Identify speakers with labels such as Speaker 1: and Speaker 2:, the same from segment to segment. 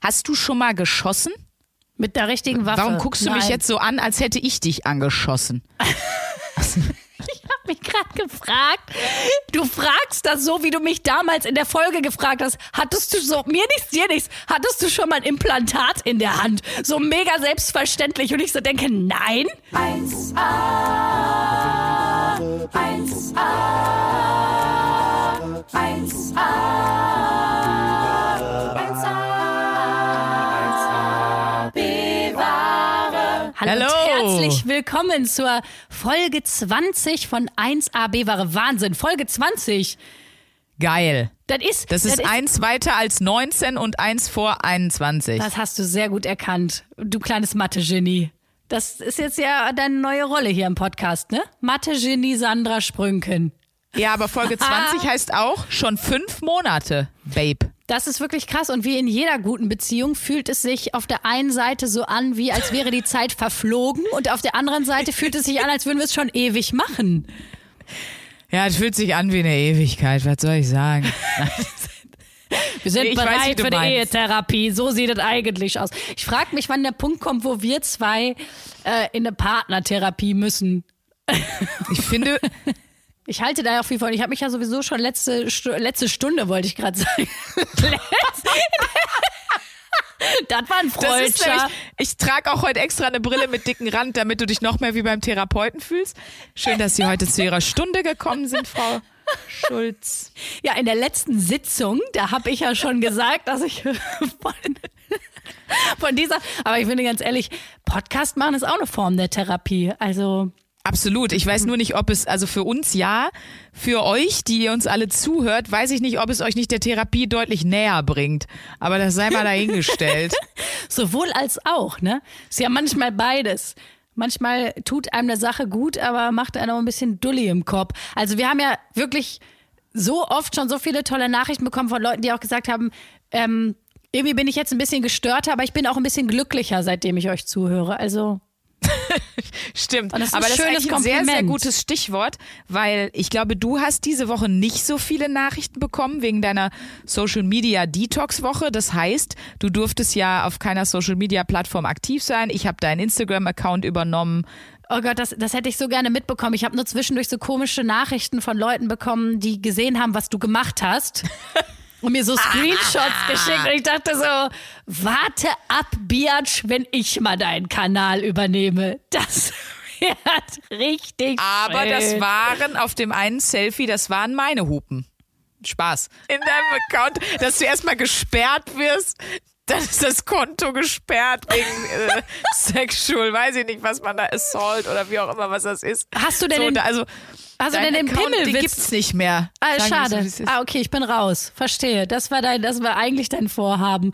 Speaker 1: Hast du schon mal geschossen?
Speaker 2: Mit der richtigen Waffe.
Speaker 1: Warum guckst du
Speaker 2: Nein.
Speaker 1: mich jetzt so an, als hätte ich dich angeschossen?
Speaker 2: Ich habe mich gerade gefragt. Du fragst das so, wie du mich damals in der Folge gefragt hast. Hattest du so, mir nichts, dir nichts, hattest du schon mal ein Implantat in der Hand? So mega selbstverständlich. Und ich so denke, nein.
Speaker 3: 1A, 1A, 1A,
Speaker 2: herzlich willkommen zur Folge 20 von 1AB Ware Wahnsinn. Folge 20.
Speaker 1: Geil.
Speaker 2: Das ist,
Speaker 1: Das ist eins weiter als 19 und eins vor 21.
Speaker 2: Das hast du sehr gut erkannt, du kleines Mathe-Genie. Das ist jetzt ja deine neue Rolle hier im Podcast, ne? Mathe-Genie Sandra Sprünken.
Speaker 1: Ja, aber Folge 20 heißt auch schon fünf Monate, Babe.
Speaker 2: Das ist wirklich krass und wie in jeder guten Beziehung fühlt es sich auf der einen Seite so an, wie als wäre die Zeit verflogen und auf der anderen Seite fühlt es sich an, als würden wir es schon ewig machen.
Speaker 1: Ja, es fühlt sich an wie eine Ewigkeit, was soll ich sagen?
Speaker 2: Wir sind
Speaker 1: Ich weiß,
Speaker 2: bereit
Speaker 1: du
Speaker 2: für die. Ehetherapie. So sieht es eigentlich aus. Ich frage mich, wann der Punkt kommt, wo wir zwei äh, in eine Partnertherapie müssen.
Speaker 1: Ich finde,
Speaker 2: Ich halte da ja viel von. Ich habe mich ja sowieso schon letzte, Stu letzte Stunde, wollte ich gerade sagen. das war ein
Speaker 1: nämlich, ich trage auch heute extra eine Brille mit dicken Rand, damit du dich noch mehr wie beim Therapeuten fühlst. Schön, dass Sie heute zu Ihrer Stunde gekommen sind, Frau Schulz.
Speaker 2: Ja, in der letzten Sitzung, da habe ich ja schon gesagt, dass ich von, von dieser, aber ich finde ganz ehrlich, Podcast machen ist auch eine Form der Therapie. Also
Speaker 1: Absolut. Ich weiß nur nicht, ob es, also für uns ja, für euch, die ihr uns alle zuhört, weiß ich nicht, ob es euch nicht der Therapie deutlich näher bringt. Aber das sei mal dahingestellt.
Speaker 2: sowohl als auch, ne? Ist ja manchmal beides. Manchmal tut einem eine Sache gut, aber macht einem auch ein bisschen Dulli im Kopf. Also wir haben ja wirklich so oft schon so viele tolle Nachrichten bekommen von Leuten, die auch gesagt haben, ähm, irgendwie bin ich jetzt ein bisschen gestörter, aber ich bin auch ein bisschen glücklicher, seitdem ich euch zuhöre. Also
Speaker 1: Stimmt.
Speaker 2: Und das ist ein
Speaker 1: Aber das ist
Speaker 2: schönes
Speaker 1: eigentlich ein sehr, sehr gutes Stichwort, weil ich glaube, du hast diese Woche nicht so viele Nachrichten bekommen wegen deiner Social Media Detox Woche. Das heißt, du durftest ja auf keiner Social Media Plattform aktiv sein. Ich habe deinen Instagram Account übernommen.
Speaker 2: Oh Gott, das, das hätte ich so gerne mitbekommen. Ich habe nur zwischendurch so komische Nachrichten von Leuten bekommen, die gesehen haben, was du gemacht hast. Und mir so Screenshots geschickt. Und ich dachte so, warte ab, Biatch, wenn ich mal deinen Kanal übernehme. Das wird richtig
Speaker 1: Aber
Speaker 2: schön.
Speaker 1: das waren auf dem einen Selfie, das waren meine Hupen. Spaß. In deinem Account, dass du erstmal gesperrt wirst. Dann ist das Konto gesperrt wegen äh, Sexual, weiß ich nicht, was man da, Assault oder wie auch immer, was das ist.
Speaker 2: Hast du denn
Speaker 1: so, da, also,
Speaker 2: Hast du
Speaker 1: dein
Speaker 2: denn den
Speaker 1: Account, Den
Speaker 2: Pimmelwitz?
Speaker 1: gibt's nicht mehr.
Speaker 2: Ah,
Speaker 1: Sagen so,
Speaker 2: schade.
Speaker 1: ist.
Speaker 2: Ah, okay, ich bin raus. Verstehe. Das war dein, das war eigentlich dein Vorhaben.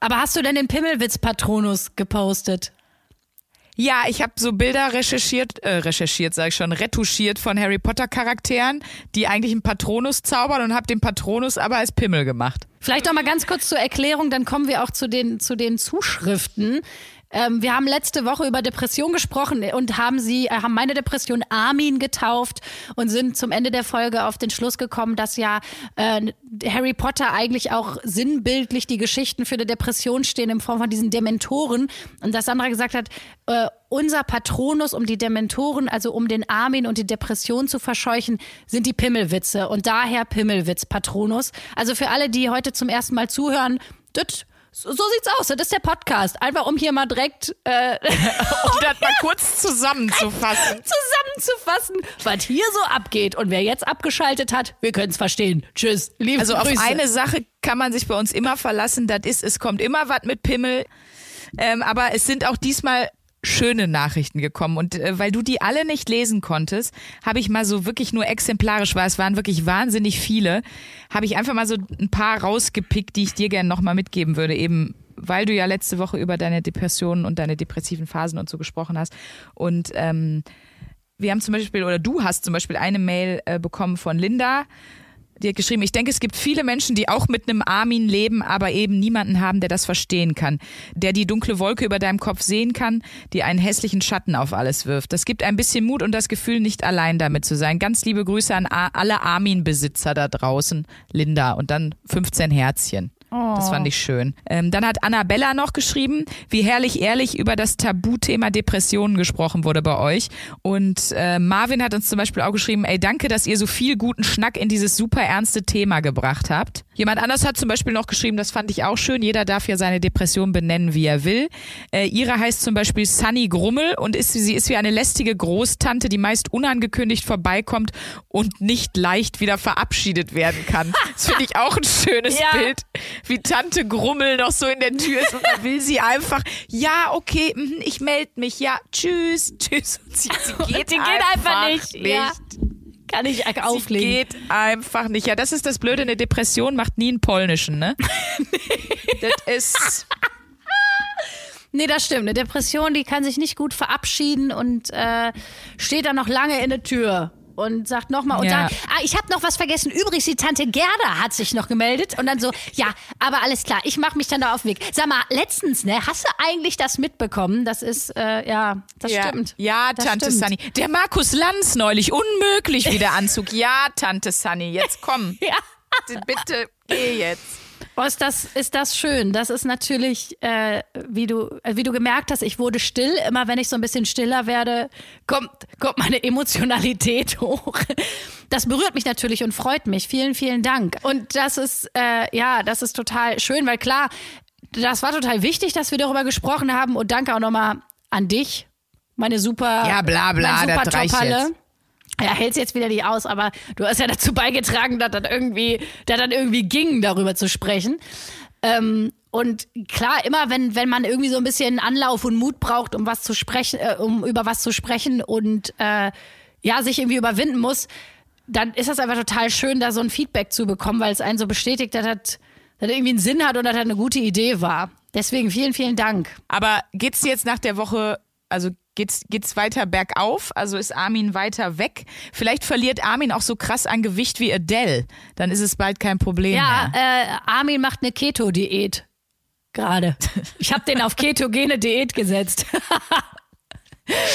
Speaker 2: Aber hast du denn den Pimmelwitz-Patronus gepostet?
Speaker 1: Ja, ich habe so Bilder recherchiert, äh, recherchiert, sage ich schon, retuschiert von Harry Potter Charakteren, die eigentlich einen Patronus zaubern und habe den Patronus aber als Pimmel gemacht.
Speaker 2: Vielleicht noch mal ganz kurz zur Erklärung, dann kommen wir auch zu den, zu den Zuschriften. Ähm, wir haben letzte Woche über Depression gesprochen und haben sie, äh, haben meine Depression Armin getauft und sind zum Ende der Folge auf den Schluss gekommen, dass ja äh, Harry Potter eigentlich auch sinnbildlich die Geschichten für die Depression stehen in Form von diesen Dementoren und dass Sandra gesagt hat, äh, unser Patronus, um die Dementoren, also um den Armin und die Depression zu verscheuchen, sind die Pimmelwitze und daher Pimmelwitz Patronus. Also für alle, die heute zum ersten Mal zuhören, das, so, so sieht's aus. Das ist der Podcast. Einfach um hier mal direkt äh,
Speaker 1: Um das mal kurz zusammenzufassen.
Speaker 2: zusammenzufassen, was hier so abgeht. Und wer jetzt abgeschaltet hat, wir können es verstehen. Tschüss. Liebe
Speaker 1: Also auf
Speaker 2: Grüße.
Speaker 1: eine Sache kann man sich bei uns immer verlassen, das ist, es kommt immer was mit Pimmel. Ähm, aber es sind auch diesmal schöne Nachrichten gekommen. Und äh, weil du die alle nicht lesen konntest, habe ich mal so wirklich nur exemplarisch, weil es waren wirklich wahnsinnig viele, habe ich einfach mal so ein paar rausgepickt, die ich dir gerne nochmal mitgeben würde. Eben weil du ja letzte Woche über deine Depressionen und deine depressiven Phasen und so gesprochen hast. Und ähm, wir haben zum Beispiel, oder du hast zum Beispiel eine Mail äh, bekommen von Linda, die hat geschrieben, ich denke, es gibt viele Menschen, die auch mit einem Armin leben, aber eben niemanden haben, der das verstehen kann, der die dunkle Wolke über deinem Kopf sehen kann, die einen hässlichen Schatten auf alles wirft. Das gibt ein bisschen Mut und das Gefühl, nicht allein damit zu sein. Ganz liebe Grüße an alle Armin-Besitzer da draußen, Linda. Und dann 15 Herzchen. Das fand ich schön. Ähm, dann hat Annabella noch geschrieben, wie herrlich ehrlich über das Tabuthema Depressionen gesprochen wurde bei euch. Und äh, Marvin hat uns zum Beispiel auch geschrieben, ey, danke, dass ihr so viel guten Schnack in dieses super ernste Thema gebracht habt. Jemand anders hat zum Beispiel noch geschrieben, das fand ich auch schön, jeder darf ja seine Depression benennen, wie er will. Äh, ihre heißt zum Beispiel Sunny Grummel und ist, sie ist wie eine lästige Großtante, die meist unangekündigt vorbeikommt und nicht leicht wieder verabschiedet werden kann. Das finde ich auch ein schönes
Speaker 2: Ja.
Speaker 1: Bild, wie Tante Grummel noch so in der Tür ist und dann will sie einfach, ja, okay, mhm, ich melde mich, ja, tschüss, tschüss. Und sie, sie geht,
Speaker 2: Die geht einfach nicht. Ja. Kann ich
Speaker 1: Sie
Speaker 2: auflegen.
Speaker 1: geht einfach nicht. Ja, das ist das Blöde, eine Depression macht nie einen polnischen, ne? das ist.
Speaker 2: Nee, das stimmt. Eine Depression, die kann sich nicht gut verabschieden und äh, steht dann noch lange in der Tür und sagt nochmal und
Speaker 1: Ja.
Speaker 2: sagt, ah, ich habe noch was vergessen. Übrigens, die Tante Gerda hat sich noch gemeldet und dann so, ja, aber alles klar, ich mache mich dann da auf den Weg. Sag mal, letztens, ne, hast du eigentlich das mitbekommen? Das ist, äh, ja, das
Speaker 1: ja.
Speaker 2: stimmt.
Speaker 1: Ja,
Speaker 2: Das
Speaker 1: Tante
Speaker 2: stimmt.
Speaker 1: Sunny. Der Markus Lanz neulich, unmöglich wie der Anzug. Ja, Tante Sunny, jetzt komm.
Speaker 2: Ja.
Speaker 1: Bitte, geh jetzt.
Speaker 2: Oh, ist das, ist das schön. Das ist natürlich, äh, wie, du, äh, wie du gemerkt hast, ich wurde still. Immer wenn ich so ein bisschen stiller werde, kommt, kommt meine Emotionalität hoch. Das berührt mich natürlich und freut mich. Vielen, vielen Dank. Und das ist, äh, ja, das ist total schön, weil klar, das war total wichtig, dass wir darüber gesprochen haben. Und danke auch nochmal an dich, meine super,
Speaker 1: Ja, bla, bla,
Speaker 2: mein super
Speaker 1: das reicht
Speaker 2: Top-Halle.
Speaker 1: Jetzt.
Speaker 2: Ja, hält's jetzt wieder nicht aus, aber du hast ja dazu beigetragen, dass das irgendwie, dass das irgendwie ging, darüber zu sprechen. Ähm, und klar, immer wenn, wenn man irgendwie so ein bisschen Anlauf und Mut braucht, um was zu sprechen, äh, um über was zu sprechen und äh, ja, sich irgendwie überwinden muss, dann ist das einfach total schön, da so ein Feedback zu bekommen, weil es einen so bestätigt, dass das, dass das irgendwie einen Sinn hat und dass das eine gute Idee war. Deswegen vielen, vielen Dank.
Speaker 1: Aber geht's dir jetzt nach der Woche, also geht's, geht's weiter bergauf? Also ist Armin weiter weg? Vielleicht verliert Armin auch so krass an Gewicht wie Adele. Dann ist es bald kein Problem
Speaker 2: Ja,
Speaker 1: mehr.
Speaker 2: äh, Armin macht eine Keto-Diät. Gerade. Ich habe den auf ketogene Diät gesetzt.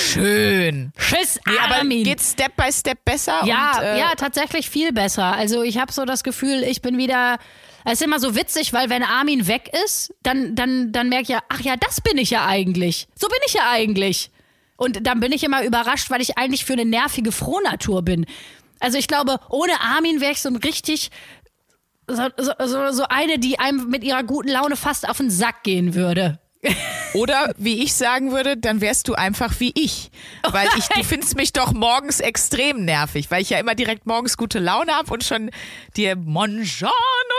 Speaker 1: Schön.
Speaker 2: Tschüss,
Speaker 1: Nee, aber
Speaker 2: Armin.
Speaker 1: geht's Step by Step besser?
Speaker 2: ja,
Speaker 1: und, äh,
Speaker 2: ja, tatsächlich viel besser. Also ich habe so das Gefühl, ich bin wieder. Es ist immer so witzig, weil wenn Armin weg ist, dann, dann, dann merke ich ja, ach ja, das bin ich ja eigentlich. So bin ich ja eigentlich. Und dann bin ich immer überrascht, weil ich eigentlich für eine nervige Frohnatur bin. Also ich glaube, ohne Armin wäre ich so ein richtig so, so, so, eine, die einem mit ihrer guten Laune fast auf den Sack gehen würde.
Speaker 1: Oder wie ich sagen würde, dann wärst du einfach wie ich. Weil ich, du findest mich doch morgens extrem nervig, weil ich ja immer direkt morgens gute Laune habe und schon dir Mongiano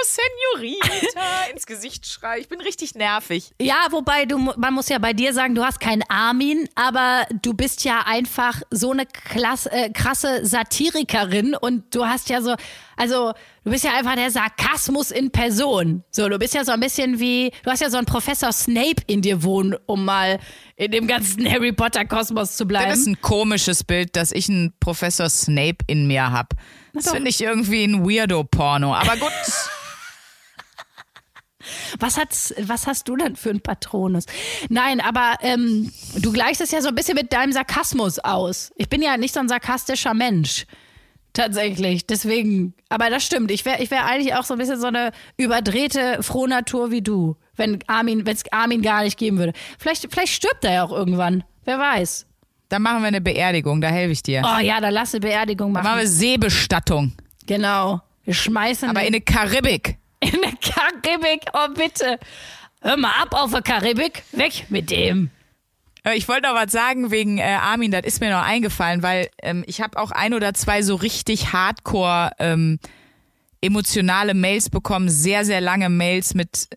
Speaker 1: Senorita ins Gesicht schreie. Ich bin richtig nervig.
Speaker 2: Ja, wobei du, man muss ja bei dir sagen, du hast keinen Armin, aber du bist ja einfach so eine klass, äh, krasse Satirikerin und du hast ja so, also du bist ja einfach der Sarkasmus in Person. So, du bist ja so ein bisschen wie, du hast ja so einen Professor Snape in dir wohnen, um mal in dem ganzen Harry Potter Kosmos zu bleiben.
Speaker 1: Das ist ein komisches Bild, dass ich einen Professor Snape in mir habe. Das finde ich irgendwie ein Weirdo-Porno. Aber gut.
Speaker 2: Was, hat's, was hast du denn für einen Patronus? Nein, aber ähm, du gleichst es ja so ein bisschen mit deinem Sarkasmus aus. Ich bin ja nicht so ein sarkastischer Mensch. Tatsächlich. Deswegen. Aber das stimmt. Ich wäre ich wär eigentlich auch so ein bisschen so eine überdrehte Frohnatur wie du. Wenn Armin, wenn es Armin gar nicht geben würde. Vielleicht, vielleicht stirbt er ja auch irgendwann. Wer weiß.
Speaker 1: Dann machen wir eine Beerdigung, da helfe ich dir.
Speaker 2: Oh ja, dann lass eine Beerdigung
Speaker 1: Dann machen wir
Speaker 2: machen.
Speaker 1: Seebestattung.
Speaker 2: Genau. Wir schmeißen
Speaker 1: Aber in eine Karibik.
Speaker 2: in der Karibik. Oh bitte. Hör mal ab auf der Karibik. Weg mit dem.
Speaker 1: Äh, Ich wollte noch was sagen wegen äh, Armin, das ist mir noch eingefallen, weil ähm, ich habe auch ein oder zwei so richtig hardcore ähm, emotionale Mails bekommen, sehr, sehr lange Mails mit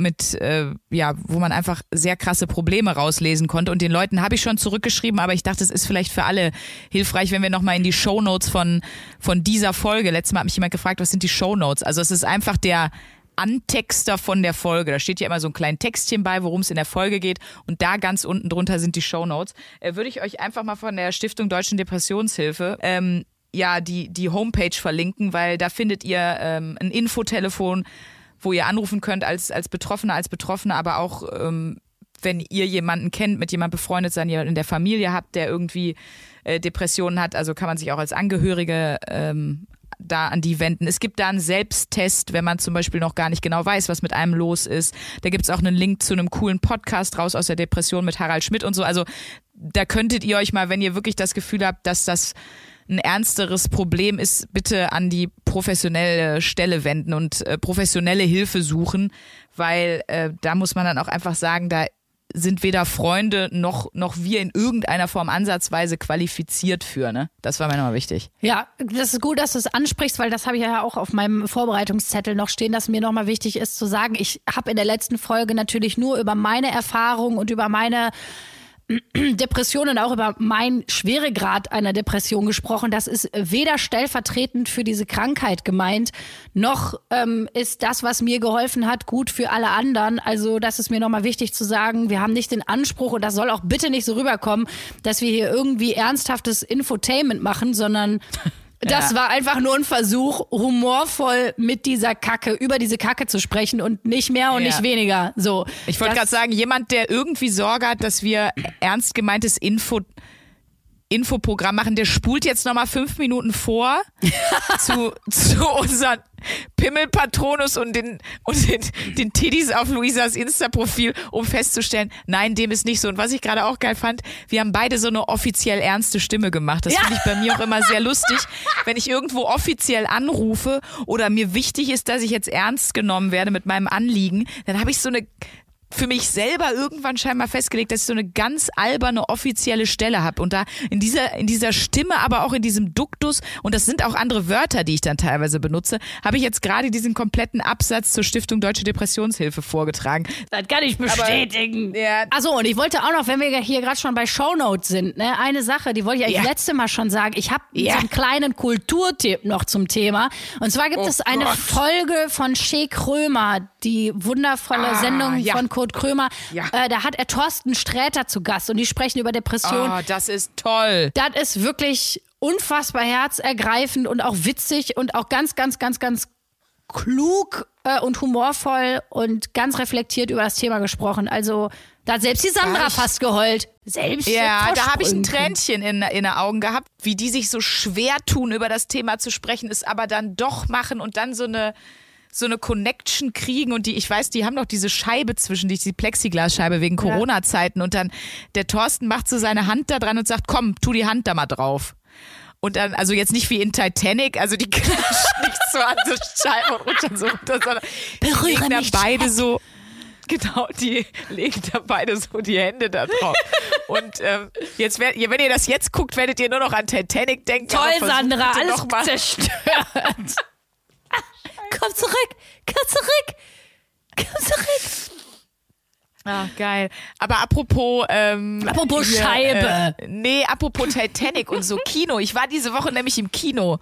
Speaker 1: mit, äh, ja, wo man einfach sehr krasse Probleme rauslesen konnte. Und den Leuten habe ich schon zurückgeschrieben, aber ich dachte, es ist vielleicht für alle hilfreich, wenn wir nochmal in die Shownotes von, von dieser Folge, letztes Mal hat mich jemand gefragt, was sind die Shownotes? Also es ist einfach der Antexter von der Folge. Da steht ja immer so ein kleines Textchen bei, worum es in der Folge geht. Und da ganz unten drunter sind die Shownotes. Äh, würde ich euch einfach mal von der Stiftung Deutschen Depressionshilfe ähm, ja die, die Homepage verlinken, weil da findet ihr ähm, ein Infotelefon, wo ihr anrufen könnt als, als Betroffener, als Betroffener, aber auch ähm, wenn ihr jemanden kennt, mit jemand befreundet seid, ihr in der Familie habt, der irgendwie äh, Depressionen hat, also kann man sich auch als Angehörige ähm, da an die wenden. Es gibt da einen Selbsttest, wenn man zum Beispiel noch gar nicht genau weiß, was mit einem los ist. Da gibt's auch einen Link zu einem coolen Podcast raus aus der Depression mit Harald Schmidt und so. Also da könntet ihr euch mal, wenn ihr wirklich das Gefühl habt, dass das ein ernsteres Problem ist, bitte an die professionelle Stelle wenden und äh, professionelle Hilfe suchen, weil äh, da muss man dann auch einfach sagen, da sind weder Freunde noch, noch wir in irgendeiner Form ansatzweise qualifiziert für. Ne? Das war mir nochmal wichtig.
Speaker 2: Ja, das ist gut, dass du es ansprichst, weil das habe ich ja auch auf meinem Vorbereitungszettel noch stehen, dass mir nochmal wichtig ist zu sagen, ich habe in der letzten Folge natürlich nur über meine Erfahrung und über meine Depressionen auch über meinen Schweregrad einer Depression gesprochen. Das ist weder stellvertretend für diese Krankheit gemeint, noch ähm, ist das, was mir geholfen hat, gut für alle anderen. Also das ist mir nochmal wichtig zu sagen. Wir haben nicht den Anspruch, und das soll auch bitte nicht so rüberkommen, dass wir hier irgendwie ernsthaftes Infotainment machen, sondern das
Speaker 1: Ja.
Speaker 2: war einfach nur ein Versuch, humorvoll mit dieser Kacke, über diese Kacke zu sprechen und nicht mehr und
Speaker 1: Ja.
Speaker 2: nicht weniger. So.
Speaker 1: Ich wollte gerade sagen, jemand, der irgendwie Sorge hat, dass wir ernst gemeintes Info Infoprogramm machen, der spult jetzt nochmal fünf Minuten vor zu, zu unseren Pimmelpatronus und den, und den, den Tiddies auf Luisas Insta-Profil, um festzustellen, nein, dem ist nicht so. Und was ich gerade auch geil fand, wir haben beide so eine offiziell ernste Stimme gemacht. Das
Speaker 2: Ja.
Speaker 1: finde ich bei mir auch immer sehr lustig, wenn ich irgendwo offiziell anrufe oder mir wichtig ist, dass ich jetzt ernst genommen werde mit meinem Anliegen, dann habe ich so eine für mich selber irgendwann scheinbar festgelegt, dass ich so eine ganz alberne offizielle Stelle habe und da in dieser in dieser Stimme, aber auch in diesem Duktus und das sind auch andere Wörter, die ich dann teilweise benutze, habe ich jetzt gerade diesen kompletten Absatz zur Stiftung Deutsche Depressionshilfe vorgetragen.
Speaker 2: Das kann ich bestätigen.
Speaker 1: Ja.
Speaker 2: Achso, und ich wollte auch noch, wenn wir hier gerade schon bei Shownotes sind, ne, eine Sache, die wollte ich eigentlich
Speaker 1: Ja.
Speaker 2: letzte Mal schon sagen. Ich habe
Speaker 1: Ja.
Speaker 2: so einen kleinen Kulturtipp noch zum Thema. Und zwar gibt
Speaker 1: Oh
Speaker 2: es eine
Speaker 1: Gott.
Speaker 2: Folge von Shea Krömer, die wundervolle
Speaker 1: Ah,
Speaker 2: Sendung
Speaker 1: ja.
Speaker 2: von Kurt Krömer.
Speaker 1: Ja.
Speaker 2: Äh, da hat er Thorsten Sträter zu Gast und die sprechen über Depressionen.
Speaker 1: Oh, das ist toll.
Speaker 2: Das ist wirklich unfassbar herzergreifend und auch witzig und auch ganz, ganz, ganz, ganz klug äh, und humorvoll und ganz reflektiert über das Thema gesprochen. Also da hat selbst die Sandra
Speaker 1: ich-
Speaker 2: fast geheult. Selbst
Speaker 1: Ja, da habe ich ein. Tränchen in, in den Augen gehabt, wie die sich so schwer tun, über das Thema zu sprechen, es aber dann doch machen und dann so eine so eine Connection kriegen und die, ich weiß, die haben doch diese Scheibe zwischen dich, die Plexiglasscheibe wegen Corona-Zeiten und dann der Thorsten macht so seine Hand da dran und sagt, komm, tu die Hand da mal drauf. Und dann, also jetzt nicht wie in Titanic, also die klatschen nicht so an so Scheiben und rutschen so runter, sondern die
Speaker 2: Berühre
Speaker 1: legen da beide so, genau, die legen da beide so die Hände da drauf. Und ähm, jetzt, wenn ihr das jetzt guckt, werdet ihr nur noch an Titanic denken.
Speaker 2: Toll, Sandra, alles zerstört. komm zurück, komm zurück, komm zurück.
Speaker 1: Ah, geil. Aber apropos, ähm,
Speaker 2: Apropos Scheibe.
Speaker 1: Äh, nee, apropos Titanic und so Kino. Ich war diese Woche nämlich im Kino.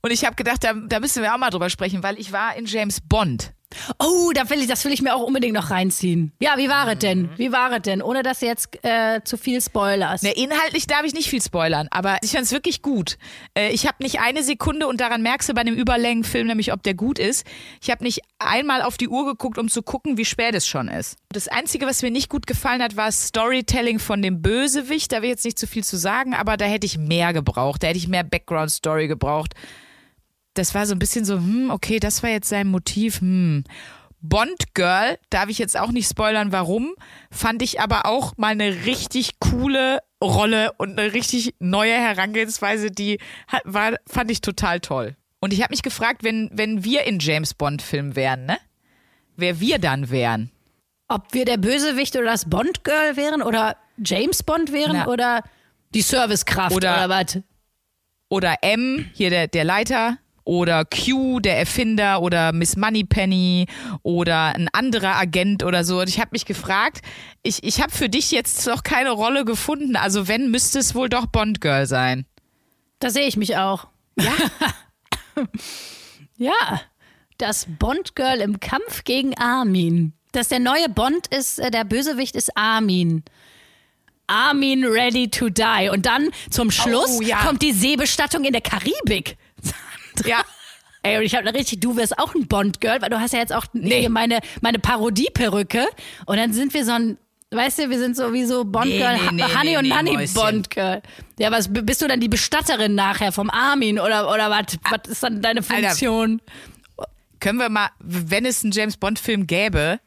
Speaker 1: Und ich habe gedacht, da, da müssen wir auch mal drüber sprechen, weil ich war in James Bond.
Speaker 2: Oh, da will ich, das will ich mir auch unbedingt noch reinziehen. Ja, wie war es denn? Wie war es denn? Ohne dass du jetzt äh, zu viel spoilerst.
Speaker 1: Ne, inhaltlich darf ich nicht viel spoilern, aber ich fand es wirklich gut. Äh, ich habe nicht eine Sekunde, und daran merkst du bei einem Überlängenfilm nämlich, ob der gut ist, ich habe nicht einmal auf die Uhr geguckt, um zu gucken, wie spät es schon ist. Das Einzige, was mir nicht gut gefallen hat, war Storytelling von dem Bösewicht. Da will ich jetzt nicht zu viel zu sagen, aber da hätte ich mehr gebraucht. Da hätte ich mehr Background-Story gebraucht. Das war so ein bisschen so, hm, okay, das war jetzt sein Motiv, hm. Bond Girl, darf ich jetzt auch nicht spoilern, warum, fand ich aber auch mal eine richtig coole Rolle und eine richtig neue Herangehensweise, die hat, war, fand ich total toll. Und ich habe mich gefragt, wenn, wenn wir in James Bond Film wären, ne? Wer wir dann wären.
Speaker 2: Ob wir der Bösewicht oder das Bond-Girl wären oder James Bond wären
Speaker 1: Na.
Speaker 2: oder die Servicekraft oder,
Speaker 1: Oder-
Speaker 2: was?
Speaker 1: Oder M, hier der, der Leiter. Oder Q, der Erfinder. Oder Miss Moneypenny. Oder ein anderer Agent oder so. Und ich habe mich gefragt, ich, ich habe für dich jetzt noch keine Rolle gefunden. Also wenn, müsste es wohl doch Bond Girl sein.
Speaker 2: Da sehe ich mich auch.
Speaker 1: Ja?
Speaker 2: Ja, das Bond-Girl im Kampf gegen Armin. Dass der neue Bond ist, äh, der Bösewicht ist Armin. Armin ready to die. Und dann zum Schluss
Speaker 1: Oh, ja.
Speaker 2: kommt die Seebestattung in der Karibik.
Speaker 1: Ja.
Speaker 2: Ey, und ich habe richtig, du wirst auch ein Bond-Girl, weil du hast ja jetzt auch hier meine, meine Parodie-Perücke. Und dann sind wir so ein Weißt du, wir sind sowieso Bond-Girl,
Speaker 1: Nee, nee, nee,
Speaker 2: Honey
Speaker 1: nee,
Speaker 2: und
Speaker 1: nee,
Speaker 2: Honey. Bond-Girl. Ja, was bist du dann die Bestatterin nachher vom Armin oder, oder was? Was ist dann deine Funktion?
Speaker 1: Können wir mal, wenn es einen James Bond-Film gäbe,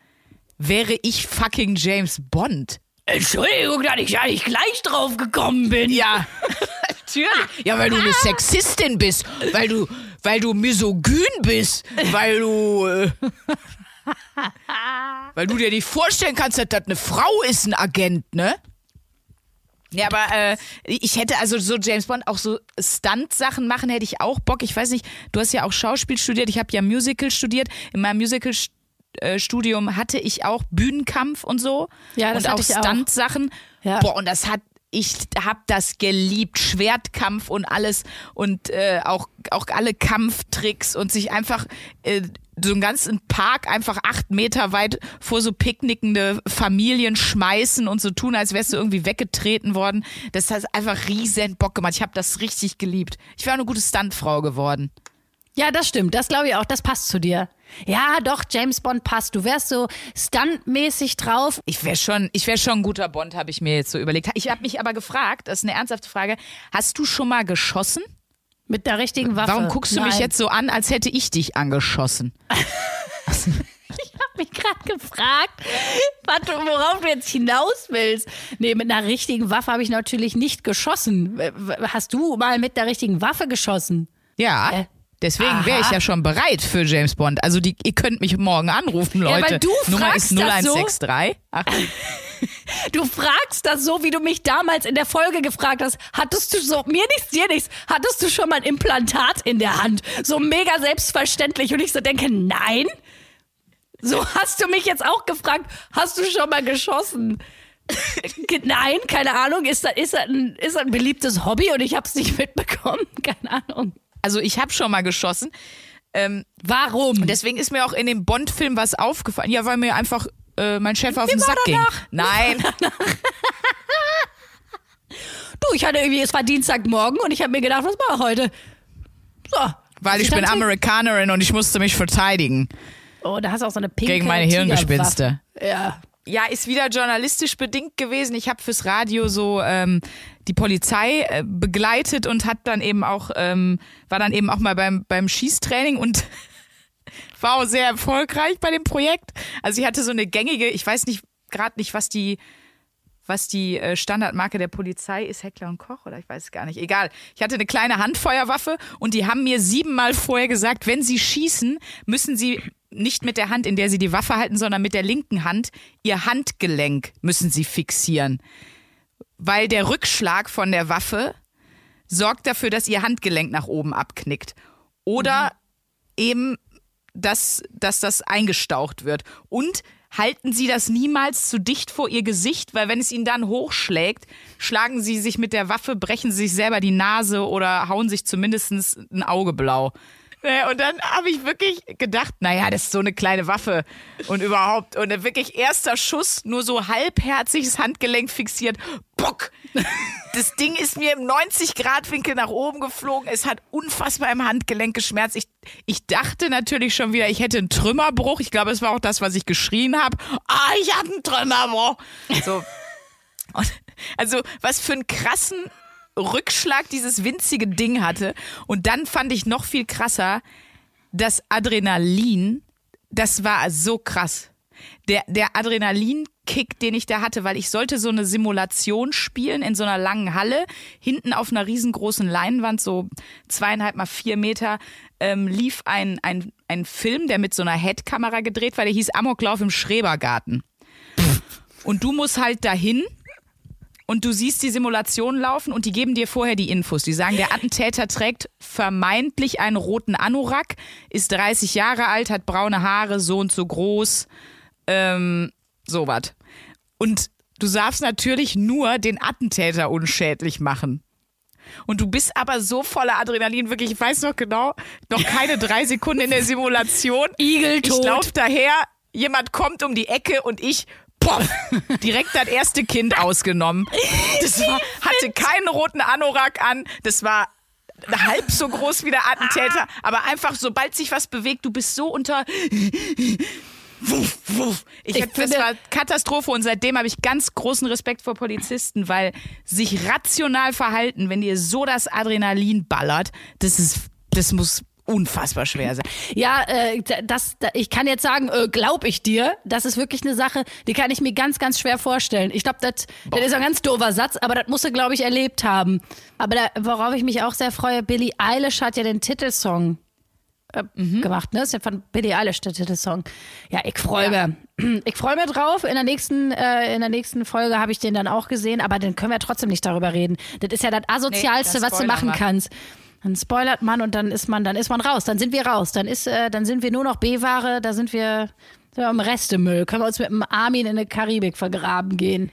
Speaker 1: wäre ich fucking James Bond.
Speaker 2: Entschuldigung, dass ich ja nicht gleich drauf gekommen bin.
Speaker 1: Ja, natürlich. Ja, weil du eine Sexistin bist, weil du, weil du misogyn bist, weil du, äh, weil du dir nicht vorstellen kannst, dass das eine Frau ist, ein Agent, ne? Ja, aber äh, ich hätte also so James Bond auch so Stunt-Sachen machen, hätte ich auch Bock. Ich weiß nicht, du hast ja auch Schauspiel studiert, ich habe ja Musical studiert. In meinem Musical-Studium hatte ich auch Bühnenkampf und so.
Speaker 2: Ja, das
Speaker 1: und auch. Stunt-Sachen.
Speaker 2: Ja.
Speaker 1: Boah, und das hat, ich hab das geliebt. Schwertkampf und alles und äh, auch, auch alle Kampftricks und sich einfach äh, so einen ganzen Park einfach acht Meter weit vor so picknickende Familien schmeißen und so tun, als wärst du irgendwie weggetreten worden. Das hat einfach riesen Bock gemacht. Ich habe das richtig geliebt. Ich wäre eine gute Stuntfrau geworden.
Speaker 2: Ja, das stimmt. Das glaube ich auch. Das passt zu dir. Ja, doch, James Bond passt. Du wärst so stuntmäßig drauf.
Speaker 1: Ich wäre schon, ich wäre schon ein guter Bond, habe ich mir jetzt so überlegt. Ich habe mich aber gefragt, das ist eine ernsthafte Frage, hast du schon mal geschossen?
Speaker 2: Mit der richtigen Waffe.
Speaker 1: Warum guckst du mich
Speaker 2: Nein.
Speaker 1: jetzt so an, als hätte ich dich angeschossen?
Speaker 2: mich gerade gefragt, was worauf du jetzt hinaus willst. Nee, mit einer richtigen Waffe habe ich natürlich nicht geschossen. Hast du mal mit der richtigen Waffe geschossen?
Speaker 1: Ja.
Speaker 2: Äh,
Speaker 1: Deswegen wäre ich ja schon bereit für James Bond. Also die, ihr könnt mich morgen anrufen,
Speaker 2: Ja,
Speaker 1: Leute.
Speaker 2: weil du
Speaker 1: Nummer
Speaker 2: fragst
Speaker 1: ist
Speaker 2: das so.
Speaker 1: 0163. Ach,
Speaker 2: Du fragst das so, wie du mich damals in der Folge gefragt hast. Hattest du so, mir nichts, dir nichts, hattest du schon mal ein Implantat in der Hand? So mega selbstverständlich. Und ich so denke, nein. So hast du mich jetzt auch gefragt, hast du schon mal geschossen? Nein, keine Ahnung. Ist das, ist das, ein, ist das ein beliebtes Hobby und ich habe es nicht mitbekommen? Keine Ahnung.
Speaker 1: Also ich habe schon mal geschossen. Ähm,
Speaker 2: Warum?
Speaker 1: deswegen ist mir auch in dem Bond-Film was aufgefallen. Ja, weil mir einfach äh, mein Chef auf den
Speaker 2: war
Speaker 1: Sack ging.
Speaker 2: danach?
Speaker 1: Nein,
Speaker 2: du, ich hatte irgendwie, es war Dienstagmorgen und ich habe mir gedacht, was mache ich heute? So.
Speaker 1: weil ich bin Amerikanerin und ich musste mich verteidigen
Speaker 2: Oh, da hast du auch so eine pinke
Speaker 1: gegen meine Hirngespinste.
Speaker 2: Ja.
Speaker 1: Ja, ist wieder journalistisch bedingt gewesen. Ich habe fürs Radio so ähm, die Polizei äh, begleitet und hat dann eben auch ähm, war dann eben auch mal beim beim Schießtraining und war auch sehr erfolgreich bei dem Projekt. Also ich hatte so eine gängige, ich weiß nicht gerade nicht, was die was die äh, Standardmarke der Polizei ist, Heckler und Koch oder ich weiß es gar nicht. Egal. Ich hatte eine kleine Handfeuerwaffe und die haben mir siebenmal vorher gesagt, wenn sie schießen, müssen sie nicht mit der Hand, in der sie die Waffe halten, sondern mit der linken Hand ihr Handgelenk müssen sie fixieren. Weil der Rückschlag von der Waffe sorgt dafür, dass ihr Handgelenk nach oben abknickt. Oder eben, dass, dass das eingestaucht wird. Und halten Sie das niemals zu dicht vor Ihr Gesicht, weil wenn es Ihnen dann hochschlägt, schlagen Sie sich mit der Waffe, brechen Sie sich selber die Nase oder hauen sich zumindest ein Auge blau. Naja, Und dann habe ich wirklich gedacht, naja, das ist so eine kleine Waffe und überhaupt. Und dann wirklich erster Schuss, nur so halbherzig das Handgelenk fixiert. Bock! Das Ding ist mir im 90-Grad-Winkel nach oben geflogen. Es hat unfassbar im Handgelenk geschmerzt. Ich, ich dachte natürlich schon wieder, ich hätte einen Trümmerbruch. Ich glaube, es war auch das, was ich geschrien habe. Ah, ich habe einen Trümmerbruch. So. Und, also, was für einen krassen Rückschlag dieses winzige Ding hatte. Und dann fand ich noch viel krasser, das Adrenalin, das war so krass. Der, der Adrenalinkick, den ich da hatte, weil ich sollte so eine Simulation spielen in so einer langen Halle, hinten auf einer riesengroßen Leinwand, so zweieinhalb mal vier Meter, ähm, lief ein, ein, ein Film, der mit so einer Headkamera gedreht war, der hieß Amoklauf im Schrebergarten. Und du musst halt dahin und du siehst die Simulation laufen und die geben dir vorher die Infos. Die sagen, der Attentäter trägt vermeintlich einen roten Anorak, ist 30 Jahre alt, hat braune Haare, so und so groß, ähm, sowas. Und du darfst natürlich nur den Attentäter unschädlich machen. Und du bist aber so voller Adrenalin, wirklich, ich weiß noch genau, noch keine drei Sekunden in der Simulation.
Speaker 2: Igeltot.
Speaker 1: Ich lauf daher, jemand kommt um die Ecke und ich, poff, direkt das erste Kind ausgenommen. Das war, hatte keinen roten Anorak an, das war halb so groß wie der Attentäter, aber einfach, sobald sich was bewegt, du bist so unter wuff, wuff. Ich,
Speaker 2: Ich
Speaker 1: hab- das war Katastrophe und seitdem habe ich ganz großen Respekt vor Polizisten, weil sich rational verhalten, wenn dir so das Adrenalin ballert, das ist, das muss unfassbar schwer sein.
Speaker 2: Ja, äh, das, da- ich kann jetzt sagen, äh, glaub ich dir, das ist wirklich eine Sache, die kann ich mir ganz, ganz schwer vorstellen. Ich glaube, das das ist ein ganz doofer Satz, aber das musst du, glaube ich, erlebt haben. Aber da, worauf ich mich auch sehr freue, Billie Eilish hat ja den Titelsong äh, gemacht, ne? Ist ja von Billie Eilish der Titelsong. Ja, ich freue
Speaker 1: Ja.
Speaker 2: mich. Ich freue mich drauf. In der nächsten, äh, in der nächsten Folge habe ich den dann auch gesehen, aber dann können wir trotzdem nicht darüber reden. Das ist ja das asozialste,
Speaker 1: Nee, dann
Speaker 2: was du machen
Speaker 1: wir.
Speaker 2: kannst. Dann spoilert man und dann ist man, dann ist man raus. Dann sind wir raus. Dann ist, äh, dann sind wir nur noch B-Ware. Da sind wir, sind wir im Restemüll. Können wir uns mit dem Armin in der Karibik vergraben gehen.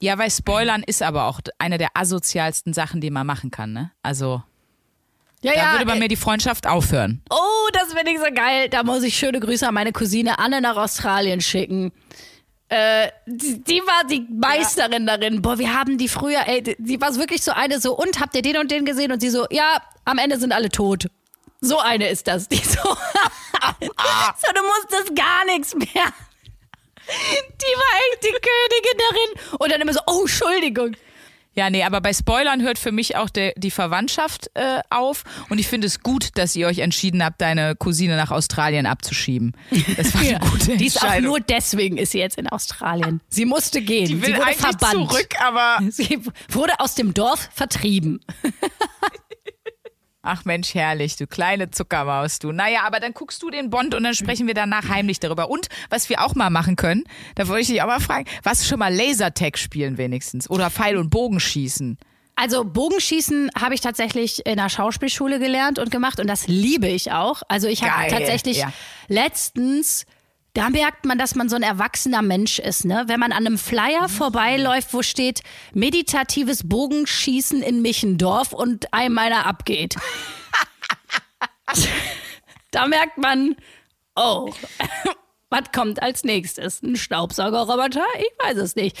Speaker 1: Ja, weil Spoilern ist aber auch eine der asozialsten Sachen, die man machen kann, ne? Also,
Speaker 2: Ja,
Speaker 1: da würde bei
Speaker 2: äh,
Speaker 1: mir die Freundschaft aufhören.
Speaker 2: Oh, das finde ich so geil. Da muss ich schöne Grüße an meine Cousine Anne nach Australien schicken. Äh, die, die war die Meisterin darin. Boah, wir haben die früher, ey, die, die war wirklich so eine so, und habt ihr den und den gesehen? Und sie so, ja, am Ende sind alle tot. So eine ist das. Die so, so du musstest gar nichts mehr. Die war echt die Königin darin. Und dann immer so, oh, Entschuldigung.
Speaker 1: Ja, nee, aber bei Spoilern hört für mich auch der, die Verwandtschaft äh, auf. Und ich finde es gut, dass ihr euch entschieden habt, deine Cousine nach Australien abzuschieben. Das war eine gute
Speaker 2: Die ist auch nur deswegen ist sie jetzt in Australien. Sie musste gehen.
Speaker 1: die will
Speaker 2: sie wurde
Speaker 1: eigentlich
Speaker 2: verbannt.
Speaker 1: zurück, aber
Speaker 2: Sie wurde aus dem Dorf vertrieben.
Speaker 1: ach Mensch, herrlich, du kleine Zuckermaus, du. Naja, aber dann guckst du den Bond und dann sprechen wir danach heimlich darüber. Und was wir auch mal machen können, da wollte ich dich auch mal fragen, was schon mal Lasertag spielen wenigstens oder Pfeil und Bogen schießen.
Speaker 2: Also Bogenschießen habe ich tatsächlich in der Schauspielschule gelernt und gemacht und das liebe ich auch. Also ich habe tatsächlich
Speaker 1: ja.
Speaker 2: letztens da merkt man, dass man so ein erwachsener Mensch ist, ne? Wenn man an einem Flyer vorbeiläuft, wo steht meditatives Bogenschießen in Michendorf und einem meiner abgeht. da merkt man, oh, was kommt als nächstes? Ein Staubsaugerroboter? Ich weiß es nicht.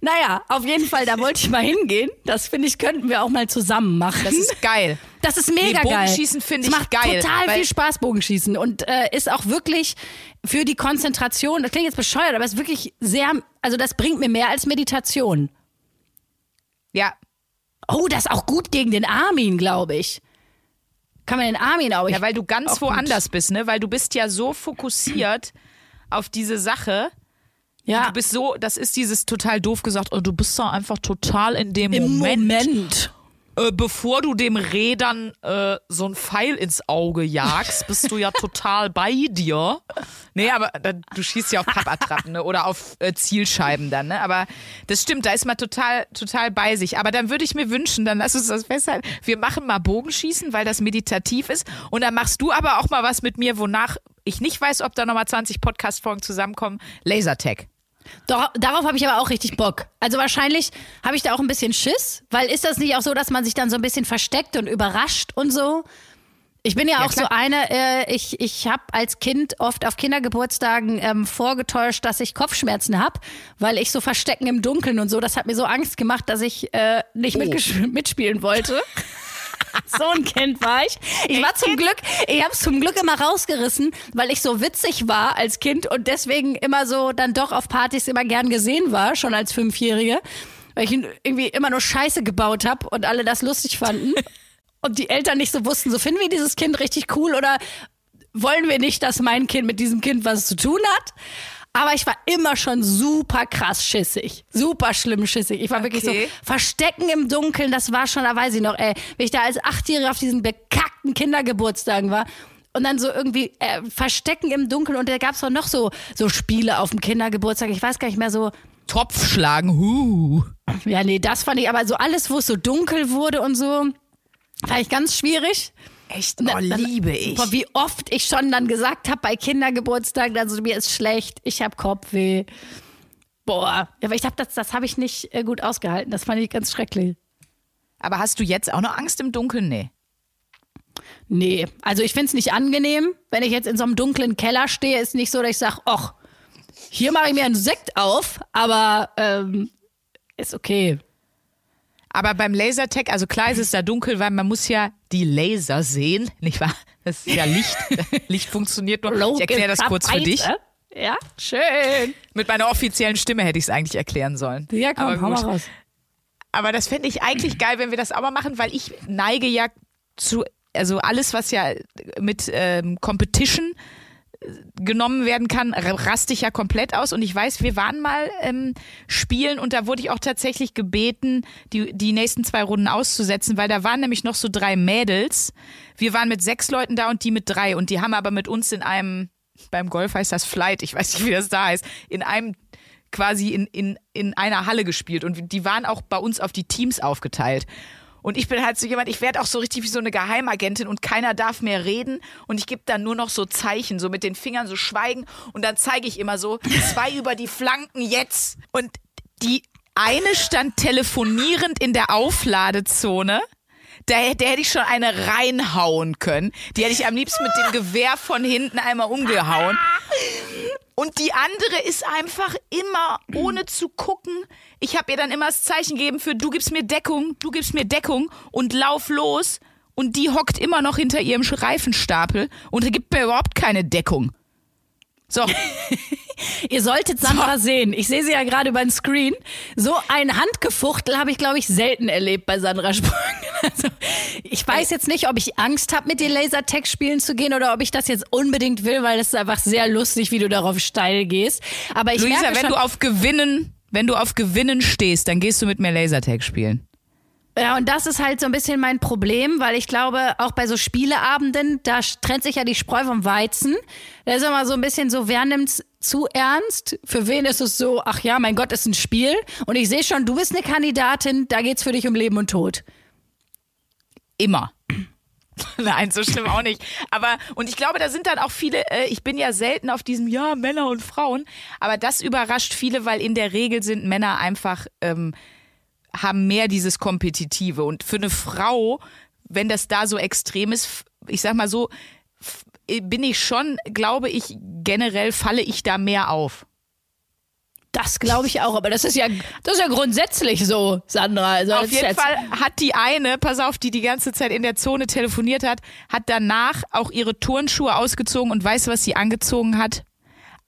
Speaker 2: Naja, auf jeden Fall, da wollte ich mal hingehen. Das finde ich, könnten wir auch mal zusammen machen.
Speaker 1: Das ist geil.
Speaker 2: Das ist mega
Speaker 1: Nee,
Speaker 2: geil.
Speaker 1: Bogenschießen finde ich
Speaker 2: macht
Speaker 1: geil,
Speaker 2: total viel Spaß, Bogenschießen. Und äh, ist auch wirklich für die Konzentration, das klingt jetzt bescheuert, aber es ist wirklich sehr, also das bringt mir mehr als Meditation.
Speaker 1: Ja,
Speaker 2: Oh, das ist auch gut gegen den Armin, glaube ich. Kann man den Armin auch.
Speaker 1: Ja, weil du ganz
Speaker 2: auch gut.
Speaker 1: woanders bist, ne? Weil du bist ja so fokussiert auf diese Sache.
Speaker 2: Ja,
Speaker 1: Du bist so, das ist dieses total doof gesagt, oh, du bist da einfach total in dem
Speaker 2: im
Speaker 1: Moment,
Speaker 2: Moment.
Speaker 1: Äh, bevor du dem Rädern äh, so ein Pfeil ins Auge jagst, bist du ja total bei dir. Nee, aber da, du schießt ja auf Pappattrappen ne? oder auf äh, Zielscheiben dann, ne? Aber das stimmt, da ist man total, total bei sich. Aber dann würde ich mir wünschen, dann lass uns das festhalten, wir machen mal Bogenschießen, weil das meditativ ist. Und dann machst du aber auch mal was mit mir, wonach ich nicht weiß, ob da nochmal 20 Podcast-Folgen zusammenkommen. Lasertag.
Speaker 2: Doch, darauf habe ich aber auch richtig Bock. Also wahrscheinlich habe ich da auch ein bisschen Schiss, weil ist das nicht auch so, dass man sich dann so ein bisschen versteckt und überrascht und so? Ich bin ja,
Speaker 1: Ja,
Speaker 2: auch
Speaker 1: klar.
Speaker 2: so eine, äh, ich, ich habe als Kind oft auf Kindergeburtstagen ähm, vorgetäuscht, dass ich Kopfschmerzen habe, weil ich so verstecken im Dunkeln und so, das hat mir so Angst gemacht, dass ich äh, nicht mitgesch- mitspielen wollte. So ein Kind war ich. Ich war zum Glück, ich habe es zum Glück immer rausgerissen, weil ich so witzig war als Kind und deswegen immer so dann doch auf Partys immer gern gesehen war, schon als Fünfjährige, weil ich irgendwie immer nur Scheiße gebaut habe und alle das lustig fanden und die Eltern nicht so wussten, so finden wir dieses Kind richtig cool oder wollen wir nicht, dass mein Kind mit diesem Kind was zu tun hat? Aber ich war immer schon super krass schissig. Super schlimm schissig. Ich war wirklich so,
Speaker 1: Okay.
Speaker 2: Verstecken im Dunkeln, das war schon, da weiß ich noch, ey, wenn ich da als Achtjährige auf diesen bekackten Kindergeburtstagen war und dann so irgendwie äh, Verstecken im Dunkeln und da gab's doch noch so, so Spiele auf dem Kindergeburtstag. Ich weiß gar nicht mehr so,
Speaker 1: Topf schlagen, huh.
Speaker 2: ja, nee, das fand ich, aber so alles, wo es so dunkel wurde und so, fand ich ganz schwierig.
Speaker 1: Echt? Oh, liebe ich.
Speaker 2: Boah, wie oft ich schon dann gesagt habe bei Kindergeburtstagen, also mir ist schlecht, ich habe Kopfweh. Boah, aber ich habe das, das habe ich nicht äh, gut ausgehalten. Das fand ich ganz schrecklich.
Speaker 1: Aber hast du jetzt auch noch Angst im Dunkeln? Nee.
Speaker 2: Nee, also ich find's nicht angenehm, wenn ich jetzt in so einem dunklen Keller stehe, ist nicht so, dass ich sage, ach, hier mache ich mir einen Sekt auf, aber ähm, ist okay.
Speaker 1: Aber beim Lasertag, also klar ist es da dunkel, weil man muss ja die Laser sehen, nicht wahr? Das ist ja Licht. Licht funktioniert nur. Ich erkläre das kurz für dich.
Speaker 2: Ja, schön.
Speaker 1: Mit meiner offiziellen Stimme hätte ich es eigentlich erklären sollen.
Speaker 2: Ja, komm, hau mal raus.
Speaker 1: Aber das fände ich eigentlich geil, wenn wir das auch mal machen, weil ich neige ja zu, also alles, was ja mit ähm, Competition genommen werden kann, raste ich ja komplett aus. Und ich weiß, wir waren mal ähm, spielen und da wurde ich auch tatsächlich gebeten, die, die nächsten zwei Runden auszusetzen, weil da waren nämlich noch so drei Mädels. Wir waren mit sechs Leuten da und die mit drei. Und die haben aber mit uns in einem, beim Golf heißt das Flight, ich weiß nicht, wie das da heißt, in einem quasi in, in, in einer Halle gespielt und die waren auch bei uns auf die Teams aufgeteilt. Und ich bin halt so jemand, ich werde auch so richtig wie so eine Geheimagentin und keiner darf mehr reden und ich gebe dann nur noch so Zeichen, so mit den Fingern so schweigen und dann zeige ich immer so, zwei über die Flanken jetzt. Und die eine stand telefonierend in der Aufladezone. Da, der hätte ich schon eine reinhauen können. Die hätte ich am liebsten mit dem Gewehr von hinten einmal umgehauen. Und die andere ist einfach immer, ohne zu gucken. Ich habe ihr dann immer das Zeichen gegeben für du gibst mir Deckung, du gibst mir Deckung und lauf los. Und die hockt immer noch hinter ihrem Reifenstapel und gibt mir überhaupt keine Deckung. So,
Speaker 2: Ihr solltet Sandra sehen. Ich sehe sie ja gerade über den Screen. So ein Handgefuchtel habe ich, glaube ich, selten erlebt bei Sandra Sprung. Also, ich weiß jetzt nicht, ob ich Angst habe, mit dir Lasertag spielen zu gehen oder ob ich das jetzt unbedingt will, weil es ist einfach sehr lustig, wie du darauf steil gehst. Aber ich
Speaker 1: Luisa,
Speaker 2: merke
Speaker 1: wenn
Speaker 2: schon,
Speaker 1: du auf Gewinnen, wenn du auf Gewinnen stehst, dann gehst du mit mir Lasertag spielen.
Speaker 2: Ja, und das ist halt so ein bisschen mein Problem, weil ich glaube, auch bei so Spieleabenden, da trennt sich ja die Spreu vom Weizen. Da ist immer so ein bisschen so, wer nimmt's zu ernst? Für wen ist es so, ach ja, mein Gott, ist ein Spiel. Und ich sehe schon, du bist eine Kandidatin, da geht's für dich um Leben und Tod.
Speaker 1: Immer. Nein, so schlimm auch nicht. Aber, und ich glaube, da sind dann auch viele, äh, ich bin ja selten auf diesem, ja, Männer und Frauen, aber das überrascht viele, weil in der Regel sind Männer einfach, ähm, haben mehr dieses Kompetitive. Und für eine Frau, wenn das da so extrem ist, ich sag mal so, bin ich schon, glaube ich, generell falle ich da mehr auf.
Speaker 2: Das glaube ich auch, aber das ist ja, das ist ja grundsätzlich so, Sandra. Also
Speaker 1: Auf jeden Fall hat die eine, pass auf, die die ganze Zeit in der Zone telefoniert hat, hat danach auch ihre Turnschuhe ausgezogen und weißt du, was sie angezogen hat?